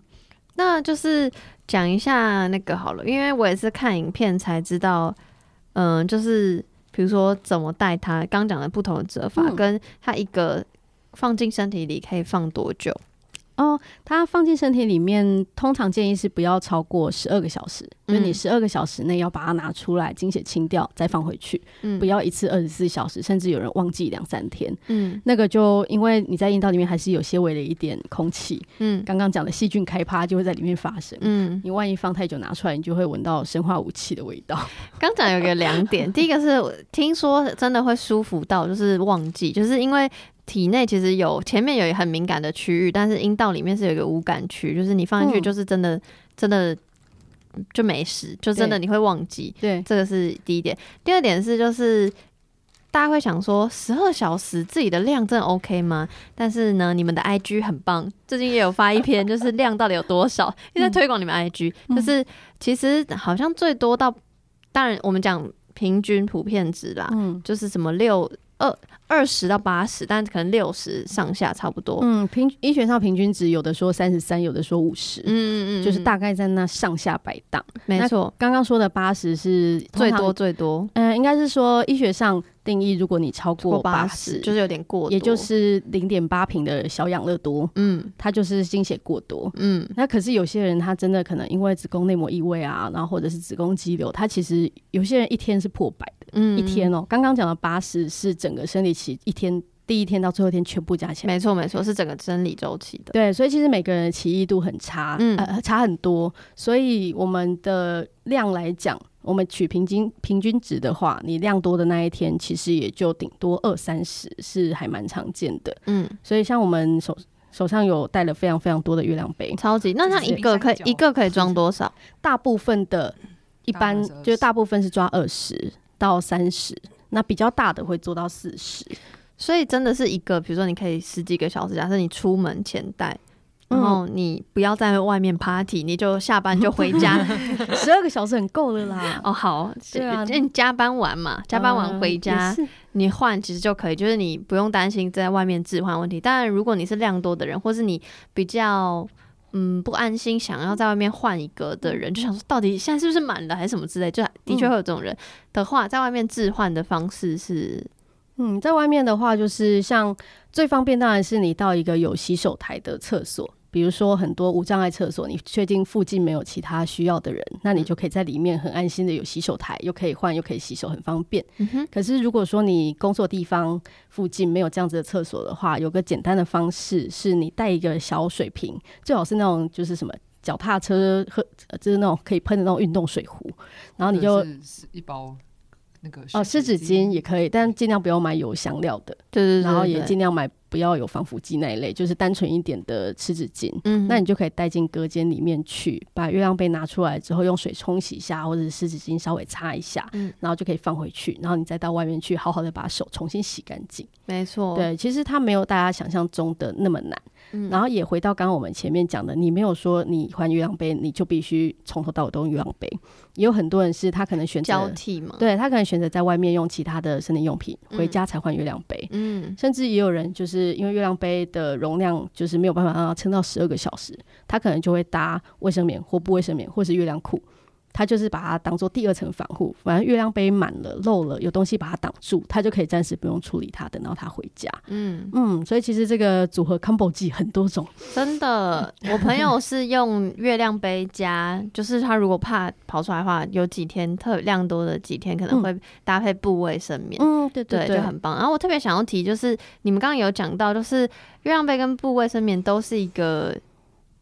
那就是讲一下那个好了，因为我也是看影片才知道，嗯、就是比如说怎么带它，刚讲的不同的折法，嗯跟它一个放进身体里可以放多久？哦，它放进身体里面，通常建议是不要超过十二个小时，就是你嗯十二个小时内要把它拿出来，精血清掉，再放回去，嗯不要一次二十四小时，甚至有人忘记两三天。嗯那个就因为你在阴道里面还是有些微的一点空气，嗯刚刚讲的细菌开趴就会在里面发生。嗯，你万一放太久拿出来，你就会闻到生化武器的味道。刚讲有个两点，第一个是听说真的会舒服到就是忘记，就是因为。体内其实有前面有一很敏感的区域，但是阴道里面是有一个无感区，就是你放进去嗯就是真的、真的就没事，就真的你会忘记。对，这个是第一点。第二点是，就是大家会想说，十二小时自己的量真的 OK 吗？但是呢，你们的 IG 很棒，最近也有发一篇，就是量到底有多少，一直在推广你们 IG，、嗯就是其实好像最多到，当然我们讲平均普遍值啦，嗯就是什么六二二十到八十，但可能六十上下差不多。嗯，平医学上平均值有的说三十三，有的说五十、嗯嗯嗯，就是大概在那上下摆荡。没错，刚刚说的八十是最多，最多。呃，应该是说医学上定义，如果你超过过八八十，就是有点过多，也就是零点八瓶的小养乐多，嗯。它就是精血过多。嗯。那可是有些人他真的可能因为子宫内膜异位啊，然后或者是子宫肌瘤，他其实有些人一天是破百的，嗯一天哦、刚刚讲的八十是整个生理期一天第一天到最后一天全部加起来。没错没错，是整个生理周期的。对，所以其实每个人的奇异度很差，嗯呃，差很多。所以我们的量来讲，我们取平均平均值的话，你量多的那一天，其实也就顶多二三十，是还蛮常见的。嗯，所以像我们手手上有带了非常非常多的月亮杯，超级。那它一个可以一个可以装多少？大部分的，一般大部分是20就是大部分是抓二十到三十，那比较大的会做到四十。所以真的是一个，比如说你可以十几个小时，假设你出门前带。然嗯后你不要在外面 party，你就下班就回家。十二个小时很够了啦。哦，好，对啊就你加班完嘛，加班完回家，嗯你换其实就可以，就是你不用担心在外面置换问题。当然，如果你是量多的人，或是你比较嗯不安心，想要在外面换一个的人，就想说到底现在是不是满了还是什么之类，就的确会有这种人。的话，在外面置换的方式是嗯，在外面的话，就是像最方便，当然是你到一个有洗手台的厕所，比如说很多无障碍厕所，你确定附近没有其他需要的人，那你就可以在里面很安心的有洗手台，又可以换又可以洗手，很方便。嗯可是如果说你工作地方附近没有这样子的厕所的话，有个简单的方式是你带一个小水瓶，最好是那种就是什么。脚踏车喝，呃就是那种可以喷的那种运动水壶，然后你就一包那个哦湿纸巾也可以，但尽量不要买有香料的。对对对，然后也尽量买不要有防腐剂那一类，就是单纯一点的湿纸巾。嗯，那你就可以带进隔间里面去，把月亮杯拿出来之后，用水冲洗一下，或者是湿纸巾稍微擦一下，嗯然后就可以放回去，然后你再到外面去，好好的把手重新洗干净。没错，对，其实它没有大家想象中的那么难。嗯然后也回到刚刚我们前面讲的，你没有说你换月亮杯，你就必须从头到尾都用月亮杯。也有很多人是他可能选择交，替嘛，，对他可能选择在外面用其他的生理用品，回嗯家才换月亮杯。嗯甚至也有人就是因为月亮杯的容量就是没有办法让它撑到十二个小时，他可能就会搭卫生棉或不卫生棉或是月亮裤，他就是把它当做第二层防护。反正月亮杯满了漏了，有东西把它挡住，他就可以暂时不用处理它，等到他回家。嗯，嗯，所以其实这个组合 combo 剂很多种。真的，我朋友是用月亮杯加，就是他如果怕跑出来的话，有几天特量多的几天可能嗯会搭配布卫生棉。嗯，对对，对就很棒。然后我特别想要提，就是你们刚刚有讲到，就是月亮杯跟布卫生棉都是一个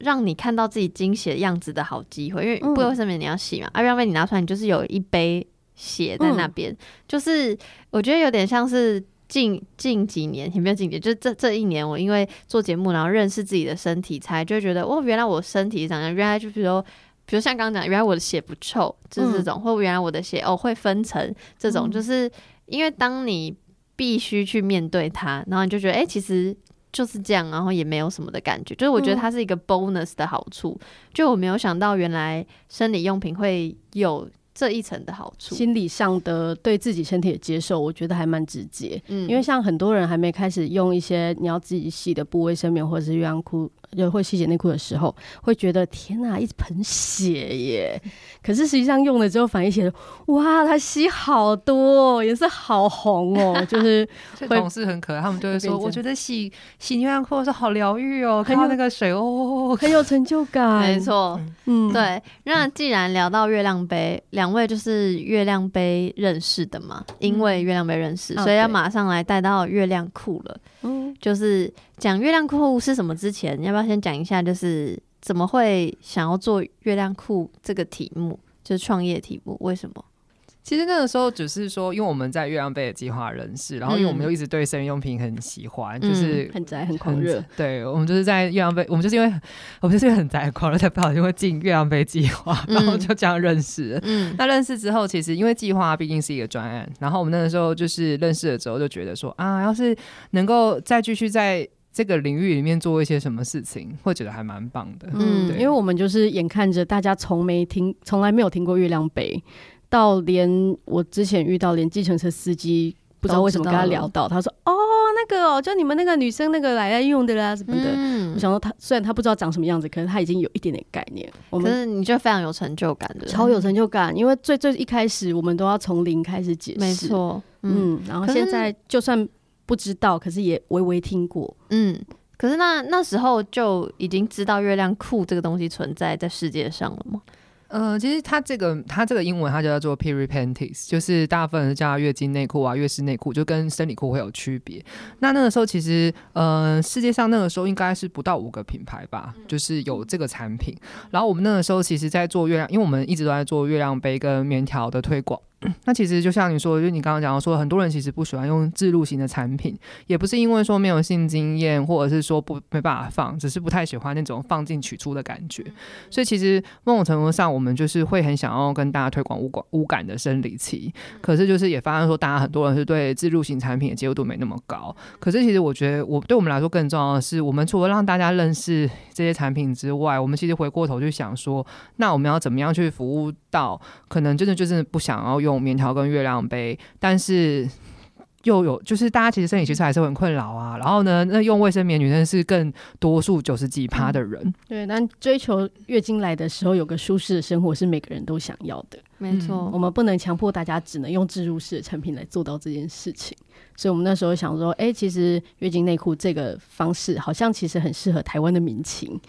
让你看到自己惊喜的样子的好机会，因为嗯。布卫生棉你要洗嘛，啊，月亮杯你拿出来，你就是有一杯血在那边，就是我觉得有点像是。近近几年也没有近几年，就这这一年，我因为做节目，然后认识自己的身体，才就觉得哦，原来我身体是长这样，原来就比如说，比如像刚刚讲，原来我的血不臭，就是这种，或原来我的血哦会分层，这种、嗯。就是因为当你必须去面对它，然后你就觉得哎、诶其实就是这样，然后也没有什么的感觉，就是我觉得嗯。它是一个 bonus 的好处，就我没有想到原来生理用品会有这一层的好处，心理上的对自己身体的接受，我觉得还蛮直接。嗯。因为像很多人还没开始用一些你要自己洗的部卫生棉或者是月亮裤，就会吸血内裤的时候，会觉得天哪，一盆血耶！可是实际上用了之后，反应起来，哇，它吸好多、哦，颜色好红哦，就是会所以同事很可爱，他们就会说，我觉得洗洗月亮裤的时候好疗愈哦，看到那个水哦，很有成就感。没，错，嗯，对。那既然聊到月亮杯，两位就是月亮杯认识的嘛，因为月亮杯认识，哦所以要对马上来带到月亮裤了。嗯，就是讲月亮裤是什么之前，要不要先讲一下，就是怎么会想要做月亮裤这个题目，就是创业题目？为什么？其实那个时候只是说，因为我们在月亮杯的计划认识，然后因为我们嗯又一直对生日用品很喜欢，嗯就是很宅，很狂热。对，我们就是在月亮杯，我们就是因为 我们就是因为很宅狂热，才不小心会进月亮杯计划，然后嗯就这样认识。嗯那认识之后，其实因为计划毕竟是一个专案，然后我们那个时候就是认识了之后，就觉得说啊，要是能够再继续在这个领域里面做一些什么事情，会觉得还蛮棒的。嗯因为我们就是眼看着大家从没听，从来没有听过月亮杯，到连我之前遇到连计程车司机不知道为什么跟他聊到，他说：“哦，那个哦，就你们那个女生那个来来用的啦什么的。嗯。我想说他虽然他不知道长什么样子，可是他已经有一点点概念。我们可是你就非常有成就感的，超有成就感，因为最最一开始我们都要从零开始解释，没，错，嗯。嗯，然后现在就算不知道，可是也微微听过，嗯。可是那那时候就已经知道月亮裤这个东西存在在世界上了吗？呃，其实它这个它这个英文它就叫做 period panties，就是大部分人是叫它月经内裤啊、月事内裤，就跟生理裤会有区别。那那个时候其实呃，世界上那个时候应该是不到五个品牌吧，就是有这个产品。然后我们那个时候其实在做月亮，因为我们一直都在做月亮杯跟棉条的推广。那其实就像你说的，就你刚刚讲到说，很多人其实不喜欢用自入型的产品，也不是因为说没有性经验，或者是说不没办法放，只是不太喜欢那种放进取出的感觉。所以其实某种程度上，我们就是会很想要跟大家推广无感无感的生理期，可是就是也发现说，大家很多人是对自入型产品的接受度没那么高。可是其实我觉得，我对我们来说更重要的是，我们除了让大家认识这些产品之外，我们其实回过头去想说，那我们要怎么样去服务到可能真的就是不想要用棉条跟月亮杯，但是。又有就是大家其实生理其实还是很困扰啊，然后呢，那用卫生棉女生是更多数九十几趴的人，对，但追求月经来的时候有个舒适的生活是每个人都想要的。没错，我们不能强迫大家只能用置入式的产品来做到这件事情。所以我们那时候想说，哎、其实月经内裤这个方式好像其实很适合台湾的民情，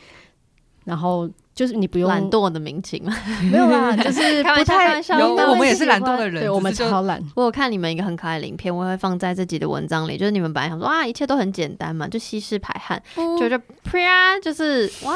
然后就是你不用懒惰的民情嘛。没有啦，就是开玩笑，不太开玩笑。有我们也是懒惰的人对我们超懒。我有看你们一个很可爱的影片，我会放在自己的文章里。就是你们本来想说啊，一切都很简单嘛，就吸湿排汗，就就啪，就是哇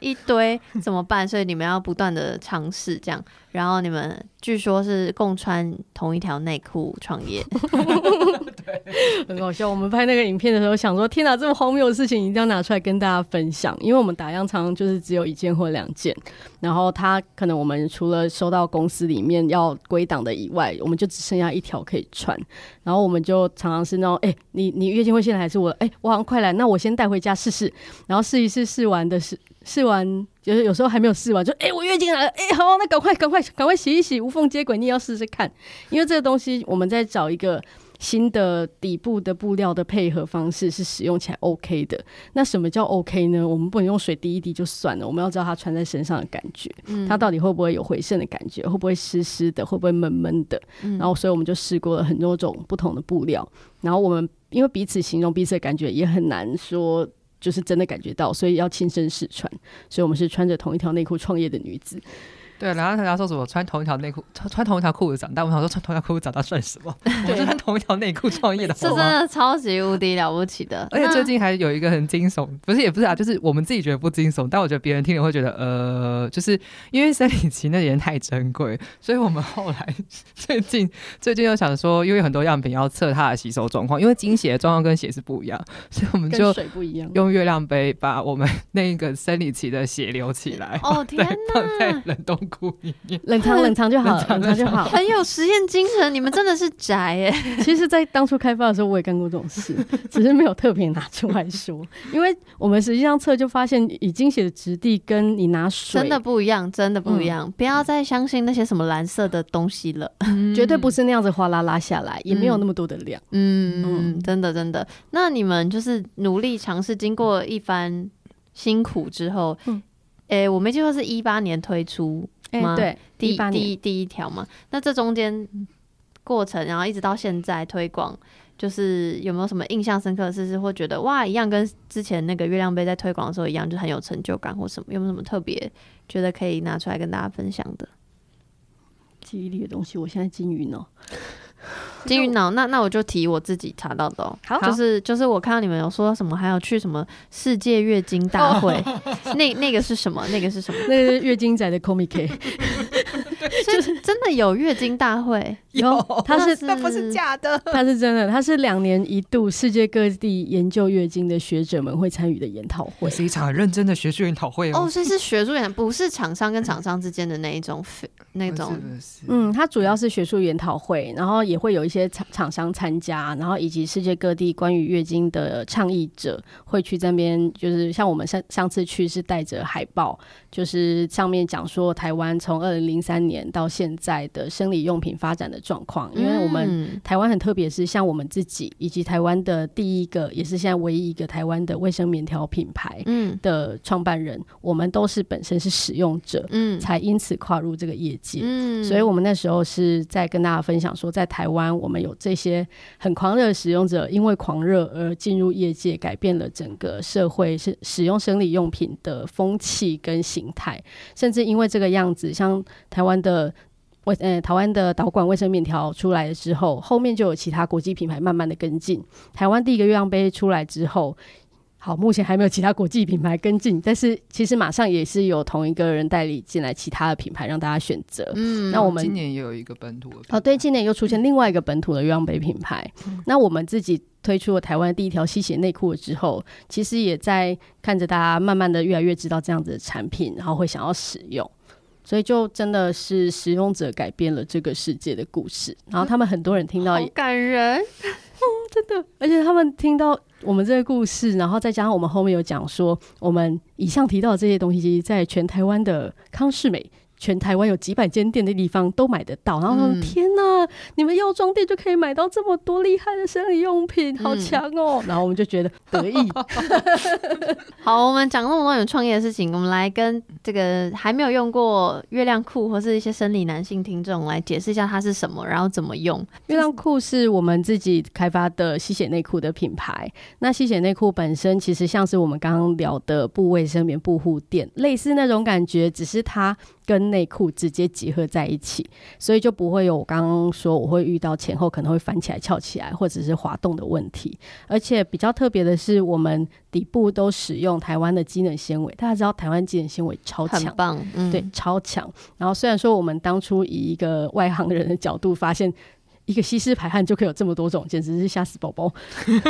一堆怎么办？所以你们要不断的尝试这样。然后你们据说是共穿同一条内裤创业，对 很好笑。我们拍那个影片的时候，想说天哪，这么荒谬的事情一定要拿出来跟大家分享，因为我们打样常常就是只有一件或两件，然后它可能我们除了收到公司里面要归档的以外，我们就只剩下一条可以穿，然后我们就常常是那种，哎、你你月经会先来还是我？哎、我好像快来，那我先带回家试试，然后试一试，试完的是试完。就是有时候还没有试完，就哎、我月经来了，哎、好，那赶快赶快赶快洗一洗，无缝接轨，你也要试试看，因为这个东西我们在找一个新的底部的布料的配合方式是使用起来 OK 的。那什么叫 OK 呢？我们不能用水滴一滴就算了，我们要知道它穿在身上的感觉，嗯它到底会不会有回渗的感觉，会不会湿湿的，会不会闷闷的。嗯然后，所以我们就试过了很多种不同的布料，然后我们因为彼此形容彼此的感觉也很难说。就是真的感觉到，所以要亲身试穿。所以我们是穿着同一条内裤创业的女子。对，然后他家说什么穿同一条内裤，穿穿同一条裤子长大，我想说穿同一条裤子长大算什么？我就穿同一条内裤创业的这好吗？真的超级无敌了不起的。而且最近还有一个很惊悚，不是也不是啊，就是我们自己觉得不惊悚，但我觉得别人听了会觉得，呃，就是因为生理期那几天太珍贵，所以我们后来最近最近又想说，因为很多样品要测它的吸收状况，因为经血的状况跟血是不一样，所以我们跟就水不一样，用月亮杯把我们 那个生理期的血留起来，哦天对，放在冷冻库里面。冷藏 冷藏就好，冷藏冷藏就好。很有实验精神，你们真的是宅耶！其实，在当初开发的时候，我也干过这种事，只是没有特别拿出来说。因为我们实际上测就发现，已经写的质地跟你拿水真的不一样，真的不一样，不要再相信那些什么蓝色的东西了。绝对不是那样子哗啦啦下来，也没有那么多的量。嗯，嗯真的真的。那你们就是努力尝试，经过一番辛苦之后，嗯诶、我没记错是一八年推出对，第18年第一第一条嘛。那这中间过程，然后一直到现在推广，就是有没有什么印象深刻的事，是会觉得哇，一样跟之前那个月亮杯在推广的时候一样，就很有成就感或什么？有没有什么特别觉得可以拿出来跟大家分享的？记忆力的东西，我现在金鱼呢？金鱼脑，那那我就提我自己查到的哦、好。就是就是我看到你们有说什么，还有去什么世界月经大会，那那个是什么？那个是什么？那个是月经仔的 Comic 就是 真的有月经大会，有，它是那不是假的。它是真的，它是两年一度世界各地研究月经的学者们会参与的研讨会。我。是一场很认真的学术研讨会哦，哦，所以是学术研，不是厂商跟厂商之间的那一种那种嗯，它主要是学术研讨会，然后也会有一些厂厂商参加，然后以及世界各地关于月经的倡议者会去这边，就是像我们上上次去是带着海报，就是上面讲说台湾从二零零三年到现在的生理用品发展的状况，因为我们。嗯台湾很特别，是像我们自己以及台湾的第一个，也是现在唯一一个台湾的卫生棉条品牌嗯的创办人，我们都是本身是使用者，嗯才因此跨入这个业界。嗯所以，我们那时候是在跟大家分享说，在台湾，我们有这些很狂热的使用者，因为狂热而进入业界，改变了整个社会是使用生理用品的风气跟形态，甚至因为这个样子，像台湾的。卫呃，台湾的导管卫生面条出来了之后，后面就有其他国际品牌慢慢的跟进。台湾第一个月亮杯出来之后，好，目前还没有其他国际品牌跟进，但是其实马上也是有同一个人代理进来其他的品牌让大家选择。嗯那我们今年也有一个本土的哦，对，今年又出现另外一个本土的月亮杯品牌。那我们自己推出了台湾第一条吸血内裤了之后，其实也在看着大家慢慢的越来越知道这样子的产品，然后会想要使用。所以就真的是使用者改变了这个世界的故事，然后他们很多人听到好感人，嗯，真的而且他们听到我们这个故事，然后再加上我们后面有讲说，我们以上提到的这些东西，在全台湾的康世美。全台湾有几百间店的地方都买得到，然后说、嗯天哪，你们药妆店就可以买到这么多厉害的生理用品，好嗯强哦！然后我们就觉得得意，好，我们讲那么多有创业的事情，我们来跟这个还没有用过月亮裤或是一些生理男性听众来解释一下它是什么，然后怎么用。月亮裤是我们自己开发的吸血内裤的品牌。那吸血内裤本身其实像是我们刚刚聊的布卫生棉布护垫，类似那种感觉，只是它跟内裤直接结合在一起，所以就不会有我刚刚说我会遇到前后可能会翻起来、翘起来或者是滑动的问题。而且比较特别的是，我们底部都使用台湾的机能纤维，大家知道台湾机能纤维超强。很棒，嗯，对，超强。然后虽然说我们当初以一个外行人的角度发现。一个吸湿排汗就可以有这么多种，简直是吓死宝宝。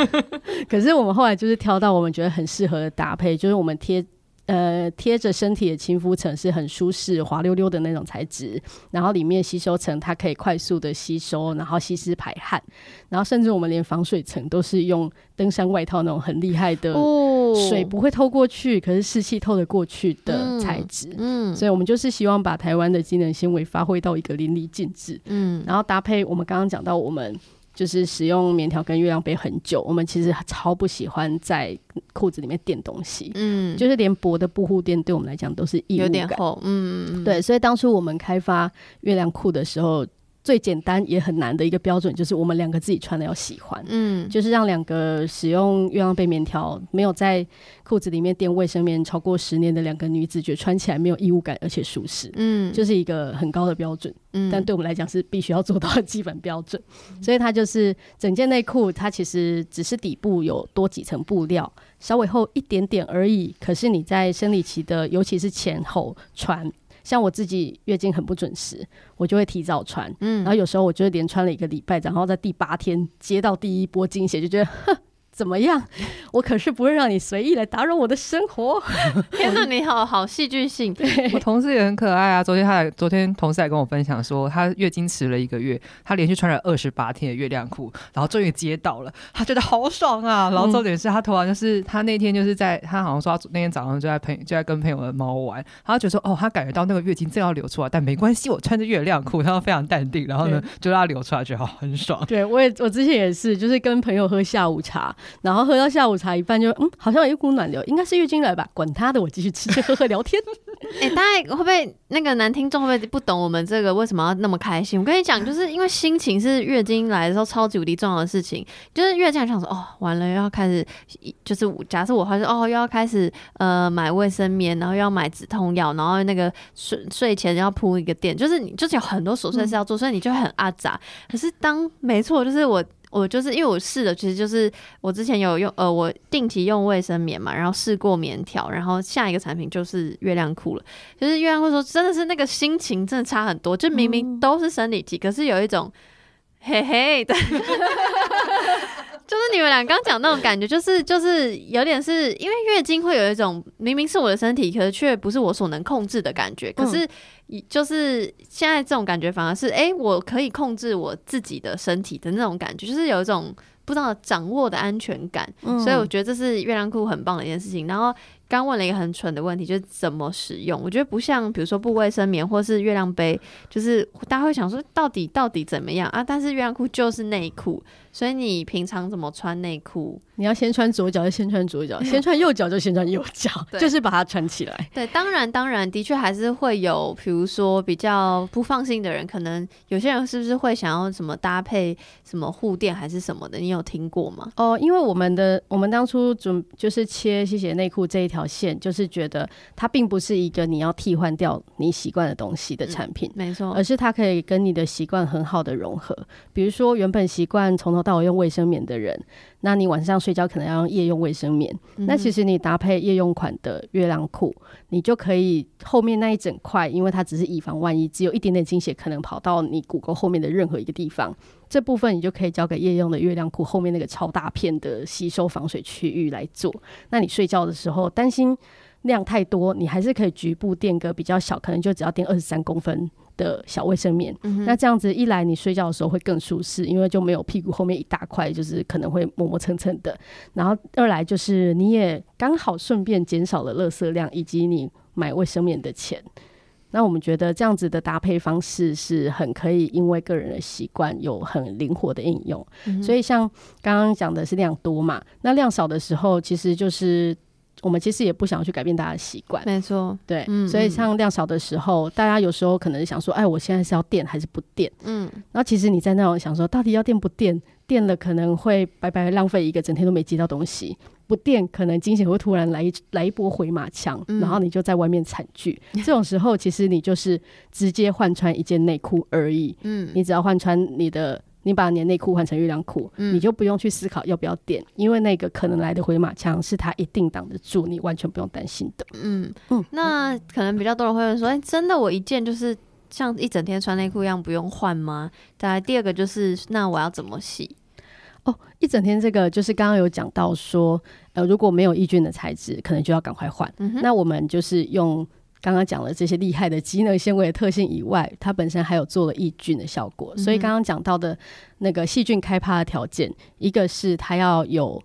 可是我们后来就是挑到我们觉得很适合的搭配，就是我们贴呃贴着身体的亲肤层是很舒适、滑溜溜的那种材质，然后里面吸收层它可以快速的吸收，然后吸湿排汗，然后甚至我们连防水层都是用登山外套那种很厉害的哦。水不会透过去，可是湿气透得过去的嗯材质。嗯所以我们就是希望把台湾的机能纤维发挥到一个淋漓尽致，嗯。然后搭配我们刚刚讲到，我们就是使用棉条跟月亮杯很久，我们其实超不喜欢在裤子里面垫东西，嗯，就是连薄的布护垫对我们来讲都是异物感。有点厚，嗯对，所以当初我们开发月亮裤的时候，最简单也很难的一个标准就是我们两个自己穿的要喜欢。嗯，就是让两个使用月亮杯棉条没有在裤子里面垫卫生棉超过十年的两个女子，觉得穿起来没有异物感，而且舒适，嗯，就是一个很高的标准。嗯但对我们来讲是必须要做到的基本标准。所以它就是整件内裤，它其实只是底部有多几层布料，稍微厚一点点而已。可是你在生理期的，尤其是前后穿。像我自己月经很不准时，我就会提早穿，嗯。然后有时候我就连穿了一个礼拜，然后在第八天接到第一波经血，就觉得哼 怎么样？我可是不会让你随意来打扰我的生活。天哪，你好好戏剧性，我同事也很可爱啊。昨天他来，昨天同事还跟我分享说，他月经迟了一个月，他连续穿了二十八天的月亮裤，然后终于接到了，他觉得好爽啊。然后重点是他突然就是他那天就是在他好像说他那天早上就在朋就在跟朋友的猫玩，然后觉得说哦，他感觉到那个月经正要流出来，但没关系，我穿着月亮裤，他非常淡定，然后呢就让它流出来，觉得好很爽。对我也我之前也是，就是跟朋友喝下午茶，然后喝到下午茶一半就嗯，好像有一股暖流，应该是月经来吧？管他的，我继续吃吃喝喝聊天。哎、大家会不会那个男听众会不会不懂我们这个为什么要那么开心？我跟你讲，就是因为心情是月经来的时候超级无敌重要的事情。就是月经来想说，哦，完了又要开始，就是我假设我还是哦又要开始呃买卫生棉，然后又要买止痛药，然后那个睡睡前要铺一个垫，就是你就是有很多琐碎事要做，所以你就很阿杂。可是当没错，就是我。我就是因为我试的，其实就是我之前有用呃，我定期用卫生棉嘛，然后试过棉条，然后下一个产品就是月亮裤了。就是月亮裤说真的是那个心情真的差很多，就明明都是生理期，可是有一种嘿嘿的，就是你们俩刚讲那种感觉，就是就是有点是因为月经会有一种明明是我的身体，可是却不是我所能控制的感觉。可是以就是现在这种感觉反而是，哎、我可以控制我自己的身体的那种感觉，就是有一种不知道掌握的安全感。所以我觉得这是月亮裤很棒的一件事情。然后刚问了一个很蠢的问题，就是怎么使用？我觉得不像比如说布卫生棉或是月亮杯，就是大家会想说到底到底怎么样啊？但是月亮裤就是内裤，所以你平常怎么穿内裤？你要先穿左脚就先穿左脚，先穿右脚就先穿右脚，对就是把它穿起来。对，当然当然，的确还是会有，比如说比较不放心的人，可能有些人是不是会想要什么搭配什么护垫还是什么的？你有听过吗？哦，因为我们的我们当初准就是切吸血内裤这一条线，就是觉得它并不是一个你要替换掉你习惯的东西的产品。没错而，是它可以跟你的习惯很好的融合。比如说，原本习惯从头到尾用卫生棉的人，那你晚上睡觉可能要用夜用卫生棉。那其实实你搭配夜用款的月亮裤，你就可以后面那一整块，因为它只是以防万一，只有一点点经血可能跑到你骨沟后面的任何一个地方，这部分你就可以交给夜用的月亮裤后面那个超大片的吸收防水区域来做。那你睡觉的时候担心量太多，你还是可以局部垫个比较小，可能就只要垫二十三公分的小卫生棉。那这样子一来，你睡觉的时候会更舒适，因为就没有屁股后面一大块，就是可能会磨磨蹭蹭的。然后二来就是你也刚好顺便减少了垃圾量，以及你买卫生棉的钱。那我们觉得这样子的搭配方式是很可以，因为个人的习惯有很灵活的应用。所以像刚刚讲的是量多嘛，那量少的时候，其实就是我们其实也不想要去改变大家的习惯。没错，对，嗯所以像量少的时候，大家有时候可能想说，哎，我现在是要垫还是不垫？嗯，然后其实你在那种想说，到底要垫不垫？垫了可能会白白浪费一个整天都没接到东西；不垫，可能惊险会突然来一来一波回马枪，嗯然后你就在外面惨剧。这种时候，其实你就是直接换穿一件内裤而已。嗯，你只要换穿你的，你把你的内裤换成月亮裤，嗯你就不用去思考要不要垫，因为那个可能来的回马枪是他一定挡得住，你完全不用担心的。嗯嗯，那可能比较多人会问说，哎、真的我一件就是像一整天穿内裤一样不用换吗？再来第二个就是，那我要怎么洗？哦，一整天这个就是刚刚有讲到说，呃，如果没有抑菌的材质，可能就要赶快换。嗯，那我们就是用刚刚讲了这些厉害的机能纤维的特性以外，它本身还有做了抑菌的效果。所以刚刚讲到的那个细菌开趴的条件，一个是它要有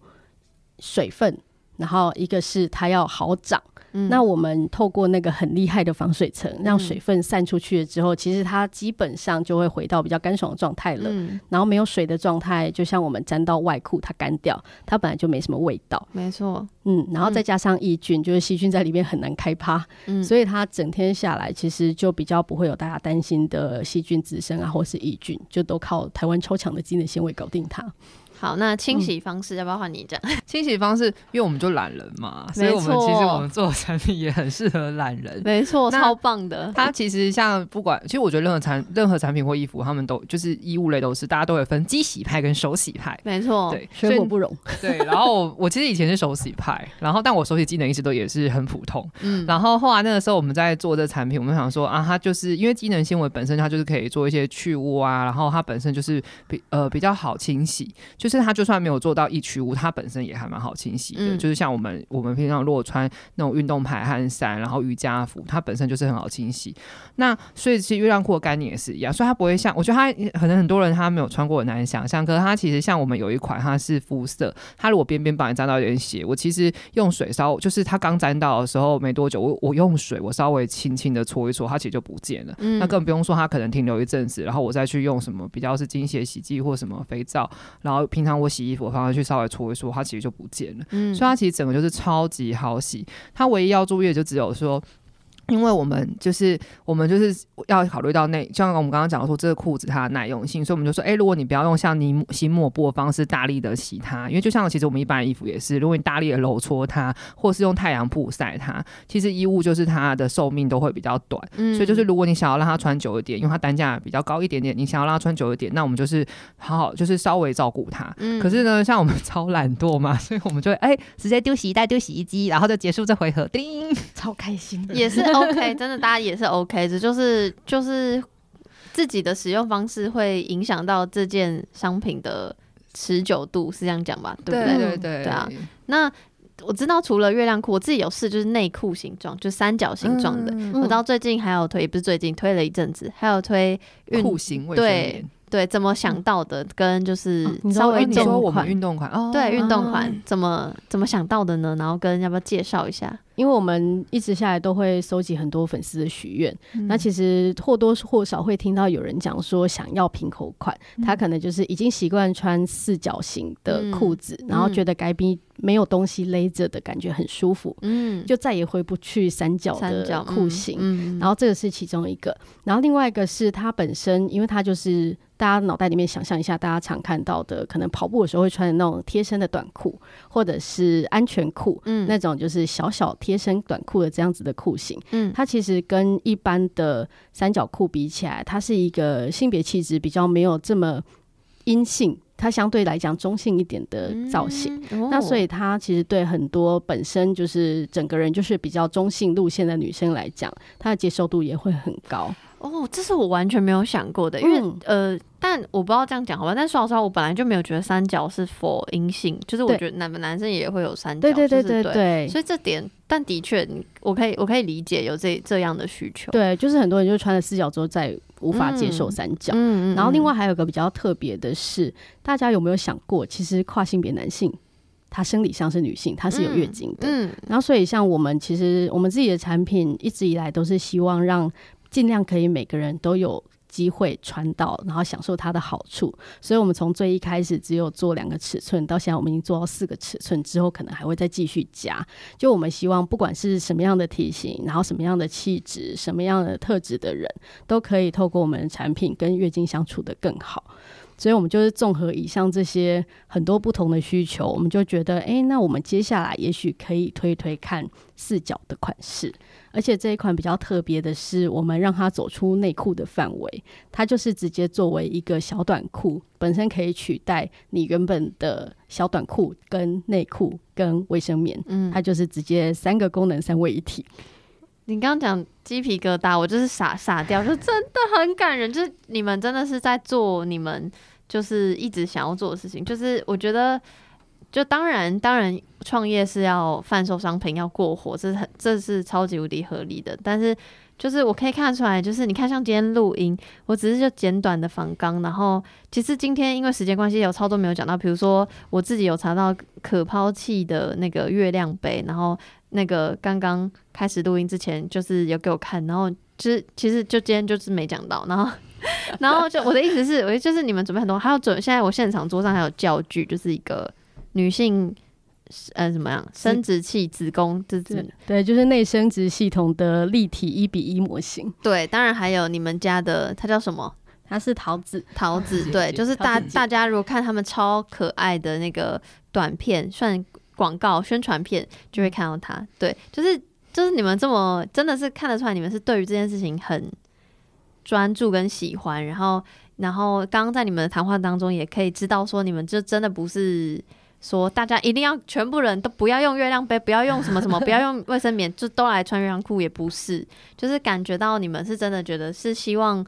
水分，然后一个是它要好长。嗯那我们透过那个很厉害的防水层，让嗯水分散出去了之后，其实它基本上就会回到比较干爽的状态了。嗯，然后没有水的状态，就像我们沾到外裤，它干掉，它本来就没什么味道。没错，嗯，然后再加上抑菌，就是细菌在里面很难开趴，嗯，所以它整天下来其实就比较不会有大家担心的细菌滋生啊，或是抑菌，就都靠台湾超强的机能纤维搞定它。好，那清嗯洗方式要不要换你讲？清洗方式，因为我们就懒人嘛，所以我们其实我们做的产品也很适合懒人。没错，超棒的。它其实像不管，其实我觉得任何产任何产品或衣服，他们都就是衣物类都是，大家都会分机洗派跟手洗派。没错，对，所以水火不容，对。然后我我其实以前是手洗派，然后但我手洗技能一直都也是很普通。嗯，然后后来那个时候我们在做这产品，我们想说啊，它就是因为机能纤维本身它就是可以做一些去污啊，然后它本身就是比呃比较好清洗，就是它就算没有做到易去污，它本身也还蛮好清洗的。嗯就是像我们我们平常如果穿那种运动排汗衫，然后瑜伽服，它本身就是很好清洗。那所以其实月亮裤的概念也是一样，所以它不会像我觉得它可能很多人他没有穿过很难想象，可是它其实像我们有一款它是肤色，它如果边边帮你沾到一点血，我其实用水稍就是它刚沾到的时候没多久，我我用水我稍微轻轻的搓一搓，它其实就不见了。嗯那更不用说它可能停留一阵子，然后我再去用什么比较是精血洗剂或什么肥皂，然后平常我洗衣服我放上去稍微搓一搓，它其实就不见了。嗯所以它其实整个就是超级好洗。它唯一要注意的就只有说。因为我们就是我们就是要考虑到那，就像我们刚刚讲说这个裤子它的耐用性，所以我们就说，哎、如果你不要用像你洗抹布的方式大力的洗它，因为就像其实我们一般衣服也是，如果你大力的揉搓它，或是用太阳布晒它，其实衣物就是它的寿命都会比较短。嗯所以就是，如果你想要让它穿久一点，因为它单价比较高一点点，你想要让它穿久一点，那我们就是好好就是稍微照顾它。嗯可是呢，像我们超懒惰嘛，所以我们就会哎、直接丢洗衣袋、丢洗衣机，然后就结束这回合。叮，超开心。也是 OK，真的，大家也是 OK，这就是就是自己的使用方式会影响到这件商品的持久度，是这样讲吧？对不对？对对对啊那我知道，除了月亮裤，我自己有试，就是内裤形状，就三角形状的。嗯我到最近还有推，也不是最近推了一阵子，还有推运裤型对。对，怎么想到的，跟就是稍微运动你说我们款运动款哦，对运动啊款怎么怎么想到的呢？然后跟要不要介绍一下？因为我们一直下来都会收集很多粉丝的许愿，嗯。那其实或多或少会听到有人讲说想要平口款，嗯。他可能就是已经习惯穿四角形的裤子，然后觉得该逼没有东西勒着的感觉很舒服，嗯，就再也回不去三角三角的裤型。嗯，然后这个是其中一个，然后另外一个是他本身，因为他就是大家脑袋里面想象一下，大家常看到的，可能跑步的时候会穿的那种贴身的短裤，或者是安全裤，嗯。那种就是小小贴身短裤的这样子的裤型。嗯它其实跟一般的三角裤比起来，它是一个性别气质比较没有这么阴性。它相对来讲中性一点的造型。嗯，那所以以它其实对很多本身就是整个人就是比较中性路线的女生来讲，她的接受度也会很高。哦，这是我完全没有想过的，因为、嗯呃，但我不知道这样讲好吧。但说老实话，我本来就没有觉得三角是否阴性，就是我觉得男男生也会有三角，对对对对。所以这点，但的确，我可以我可以理解有这这样的需求。对，就是很多人就穿了四角之后再无法接受嗯三角。嗯然后另外还有个比较特别的是，大家有没有想过，其实跨性别男性他生理上是女性，他是有月经的。嗯然后所以像我们其实我们自己的产品一直以来都是希望让尽量可以每个人都有。机会穿到，然后享受它的好处，所以我们从最一开始只有做两个尺寸，到现在我们已经做到四个尺寸，之后可能还会再继续加。就我们希望不管是什么样的体型，然后什么样的气质、什么样的特质的人，都可以透过我们的产品跟月经相处的更好。所以我们就是综合以上这些很多不同的需求，我们就觉得，诶，那我们接下来也许可以推推看四角的款式，而且这一款比较特别的是，我们让它走出内裤的范围，它就是直接作为一个小短裤，本身可以取代你原本的小短裤、跟内裤、跟卫生棉，嗯它就是直接三个功能三位一体。你刚刚讲鸡皮疙瘩，我就是傻傻掉，就真的很感人。就是你们真的是在做你们就是一直想要做的事情。就是我觉得，就当然当然创业是要贩售商品要过火，这是很这是超级无敌合理的。但是就是我可以看出来，就是你看像今天录音，我只是就简短的访刚，然后其实今天因为时间关系有超多没有讲到，比如说我自己有查到可抛弃的那个月亮杯，然后那个刚刚开始录音之前，就是有给我看，然后就是其实就今天就是没讲到，然后 然后就我的意思是，我就是你们准备很多，还有准现在我现场桌上还有教具，就是一个女性呃怎么样生殖器子宫这对子对，就是内生殖系统的立体一比一模型，对，当然还有你们家的它叫什么？它是桃子。桃子，对，就是大大家如果看他们超可爱的那个短片，算广告宣传片，就会看到它。对，就是就是你们这么真的是看得出来，你们是对于这件事情很专注跟喜欢，然后然后刚刚在你们的谈话当中也可以知道说，你们就真的不是。说大家一定要全部人都不要用月亮杯，不要用什么什么，不要用卫生棉，就都来穿月亮裤，也不是，就是感觉到你们是真的觉得是希望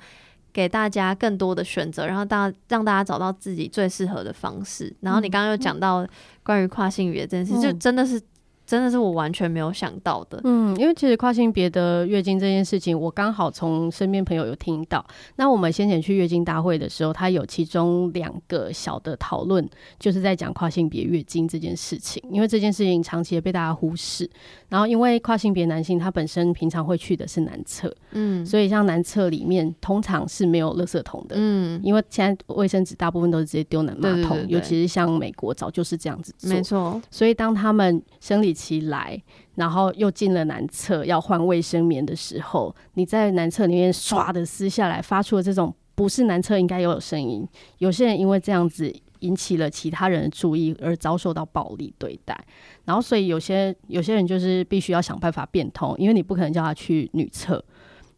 给大家更多的选择，然后大让大家找到自己最适合的方式。然后你刚刚又讲到关于跨性别这件事，嗯就真的是真的是我完全没有想到的。嗯，因为其实跨性别的月经这件事情，我刚好从身边朋友有听到。那我们先前去月经大会的时候，他有其中两个小的讨论，就是在讲跨性别月经这件事情。因为这件事情长期也被大家忽视。然后因为跨性别男性他本身平常会去的是男厕，嗯所以像男厕里面通常是没有垃圾桶的。嗯，因为现在卫生纸大部分都是直接丢男马桶，尤其是像美国早就是这样子做。没错，所以当他们生理期来，然后又进了男厕要换卫生棉的时候，你在男厕里面唰的撕下来，发出了这种不是男厕应该有的声音。有些人因为这样子引起了其他人的注意，而遭受到暴力对待。然后，所以有些有些人就是必须要想办法变通，因为你不可能叫他去女厕。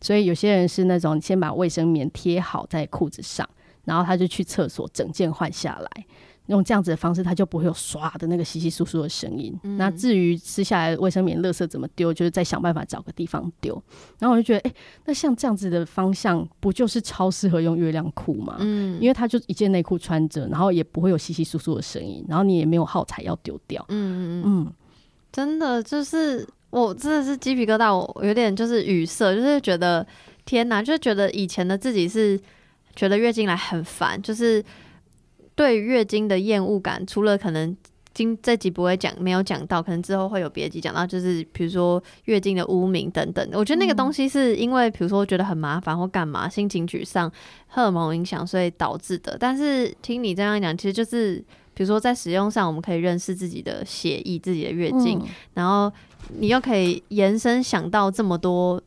所以有些人是那种先把卫生棉贴好在裤子上，然后他就去厕所整件换下来。用这样子的方式，它就不会有唰的那个稀稀疏疏的声音。那至于吃下来的卫生棉、垃圾怎么丢，就是再想办法找个地方丢。然后我就觉得，哎、那像这样子的方向，不就是超适合用月亮裤吗？嗯因为它就一件内裤穿着，然后也不会有稀稀疏疏的声音，然后你也没有耗材要丢掉。嗯嗯嗯，嗯，真的就是我真的是鸡皮疙瘩，我有点就是语塞，就是觉得天哪，就是觉得以前的自己是觉得月经来很烦，就是对于月经的厌恶感，除了可能今这集不会讲，没有讲到，可能之后会有别集讲到，就是比如说月经的污名等等。我觉得那个东西是因为，比如说觉得很麻烦或干嘛，心情沮丧、荷尔蒙影响，所以导致的。但是听你这样讲，其实就是比如说在使用上，我们可以认识自己的血液、自己的月经，嗯然后你又可以延伸想到这么多，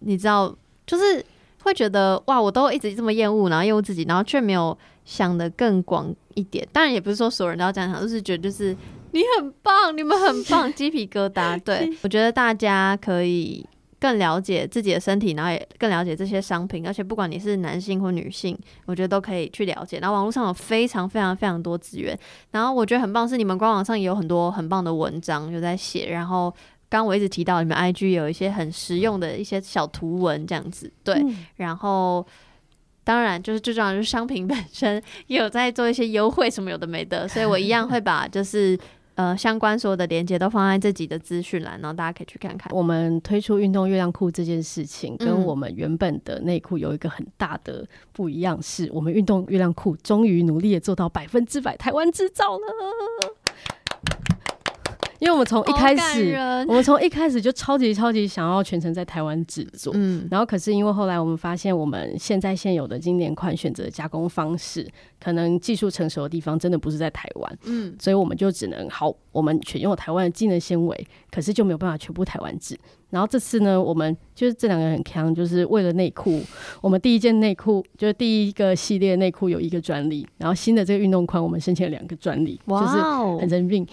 你知道，就是会觉得哇，我都一直这么厌恶，然后厌恶自己，然后却没有想的更广一点。当然也不是说所有人都要这样想，就是觉得就是你很棒，你们很棒，鸡皮疙瘩。对我觉得大家可以。更了解自己的身体，然后也更了解这些商品，而且不管你是男性或女性，我觉得都可以去了解。然后网络上有非常非常非常多资源，然后我觉得很棒是你们官网上也有很多很棒的文章有在写，然后。刚刚我一直提到你们 IG 有一些很实用的一些小图文这样子，对，嗯然后当然就是最重要的就是商品本身也有在做一些优惠什么有的没的，所以我一样会把就是呃相关所有的链接都放在自己的资讯栏，然后大家可以去看看。我们推出运动月亮裤这件事情，跟嗯我们原本的内裤有一个很大的不一样，是我们运动月亮裤终于努力的做到百分之百台湾制造了。因为我们从一开始，我们从一开始就超级超级想要全程在台湾制作，嗯，然后可是因为后来我们发现，我们现在现有的经典款选择加工方式，可能技术成熟的地方真的不是在台湾，嗯，所以我们就只能好，我们选用台湾的技能纤维，可是就没有办法全部台湾制。然后这次呢，我们就是这两个人很强，就是为了内裤，我们第一件内裤就是第一个系列内裤有一个专利，然后新的这个运动款我们申请了两个专利，就是很，神病，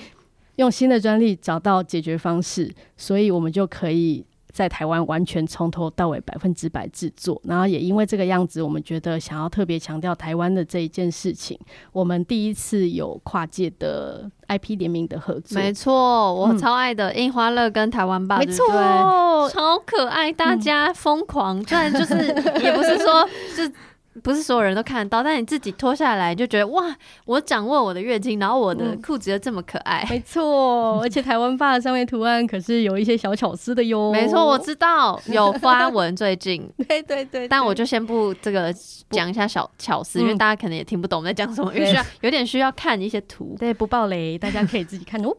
用新的专利找到解决方式，所以我们就可以在台湾完全从头到尾百分之百制作。然后也因为这个样子，我们觉得想要特别强调台湾的这一件事情，我们第一次有跨界的 IP 联名的合作，没错，我嗯。超爱的樱花乐跟台湾吧，没错，超可爱，大家疯狂，虽然就是也不是说 就。不是所有人都看得到，但你自己脱下来就觉得哇，我掌握我的月经，然后我的嗯裤子又这么可爱。没错，而且台湾发的上面图案可是有一些小巧思的哟。没错，我知道有发文最近，对对对但我就先不这个讲一下小巧思，因为嗯大家可能也听不懂我们在讲什么，因为需要有点需要看一些图。对不爆雷，大家可以自己看哦。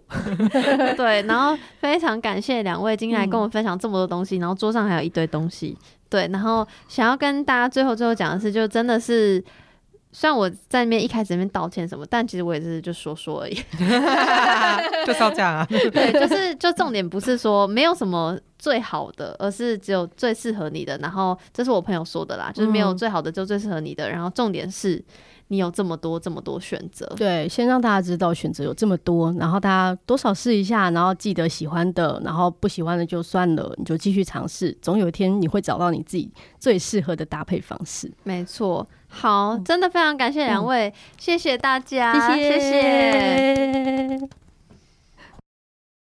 对，然后非常感谢两位今天来跟我分享这么多东西，然后桌上还有一堆东西。对，然后想要跟大家最后最后讲的是，就真的是。虽然我在那边一开始那边道歉什么，但其实我也是就说说而已。就是要这样啊。对，就是就重点不是说没有什么最好的，而是只有最适合你的。然后这是我朋友说的啦，就是没有嗯最好的，就最适合你的。然后重点是你有这么多这么多选择。对，先让大家知道选择有这么多，然后大家多少试一下，然后记得喜欢的，然后不喜欢的就算了，你就继续尝试，总有一天你会找到你自己最适合的搭配方式。没错，好，真的非常感谢两位，谢谢大家，谢谢谢谢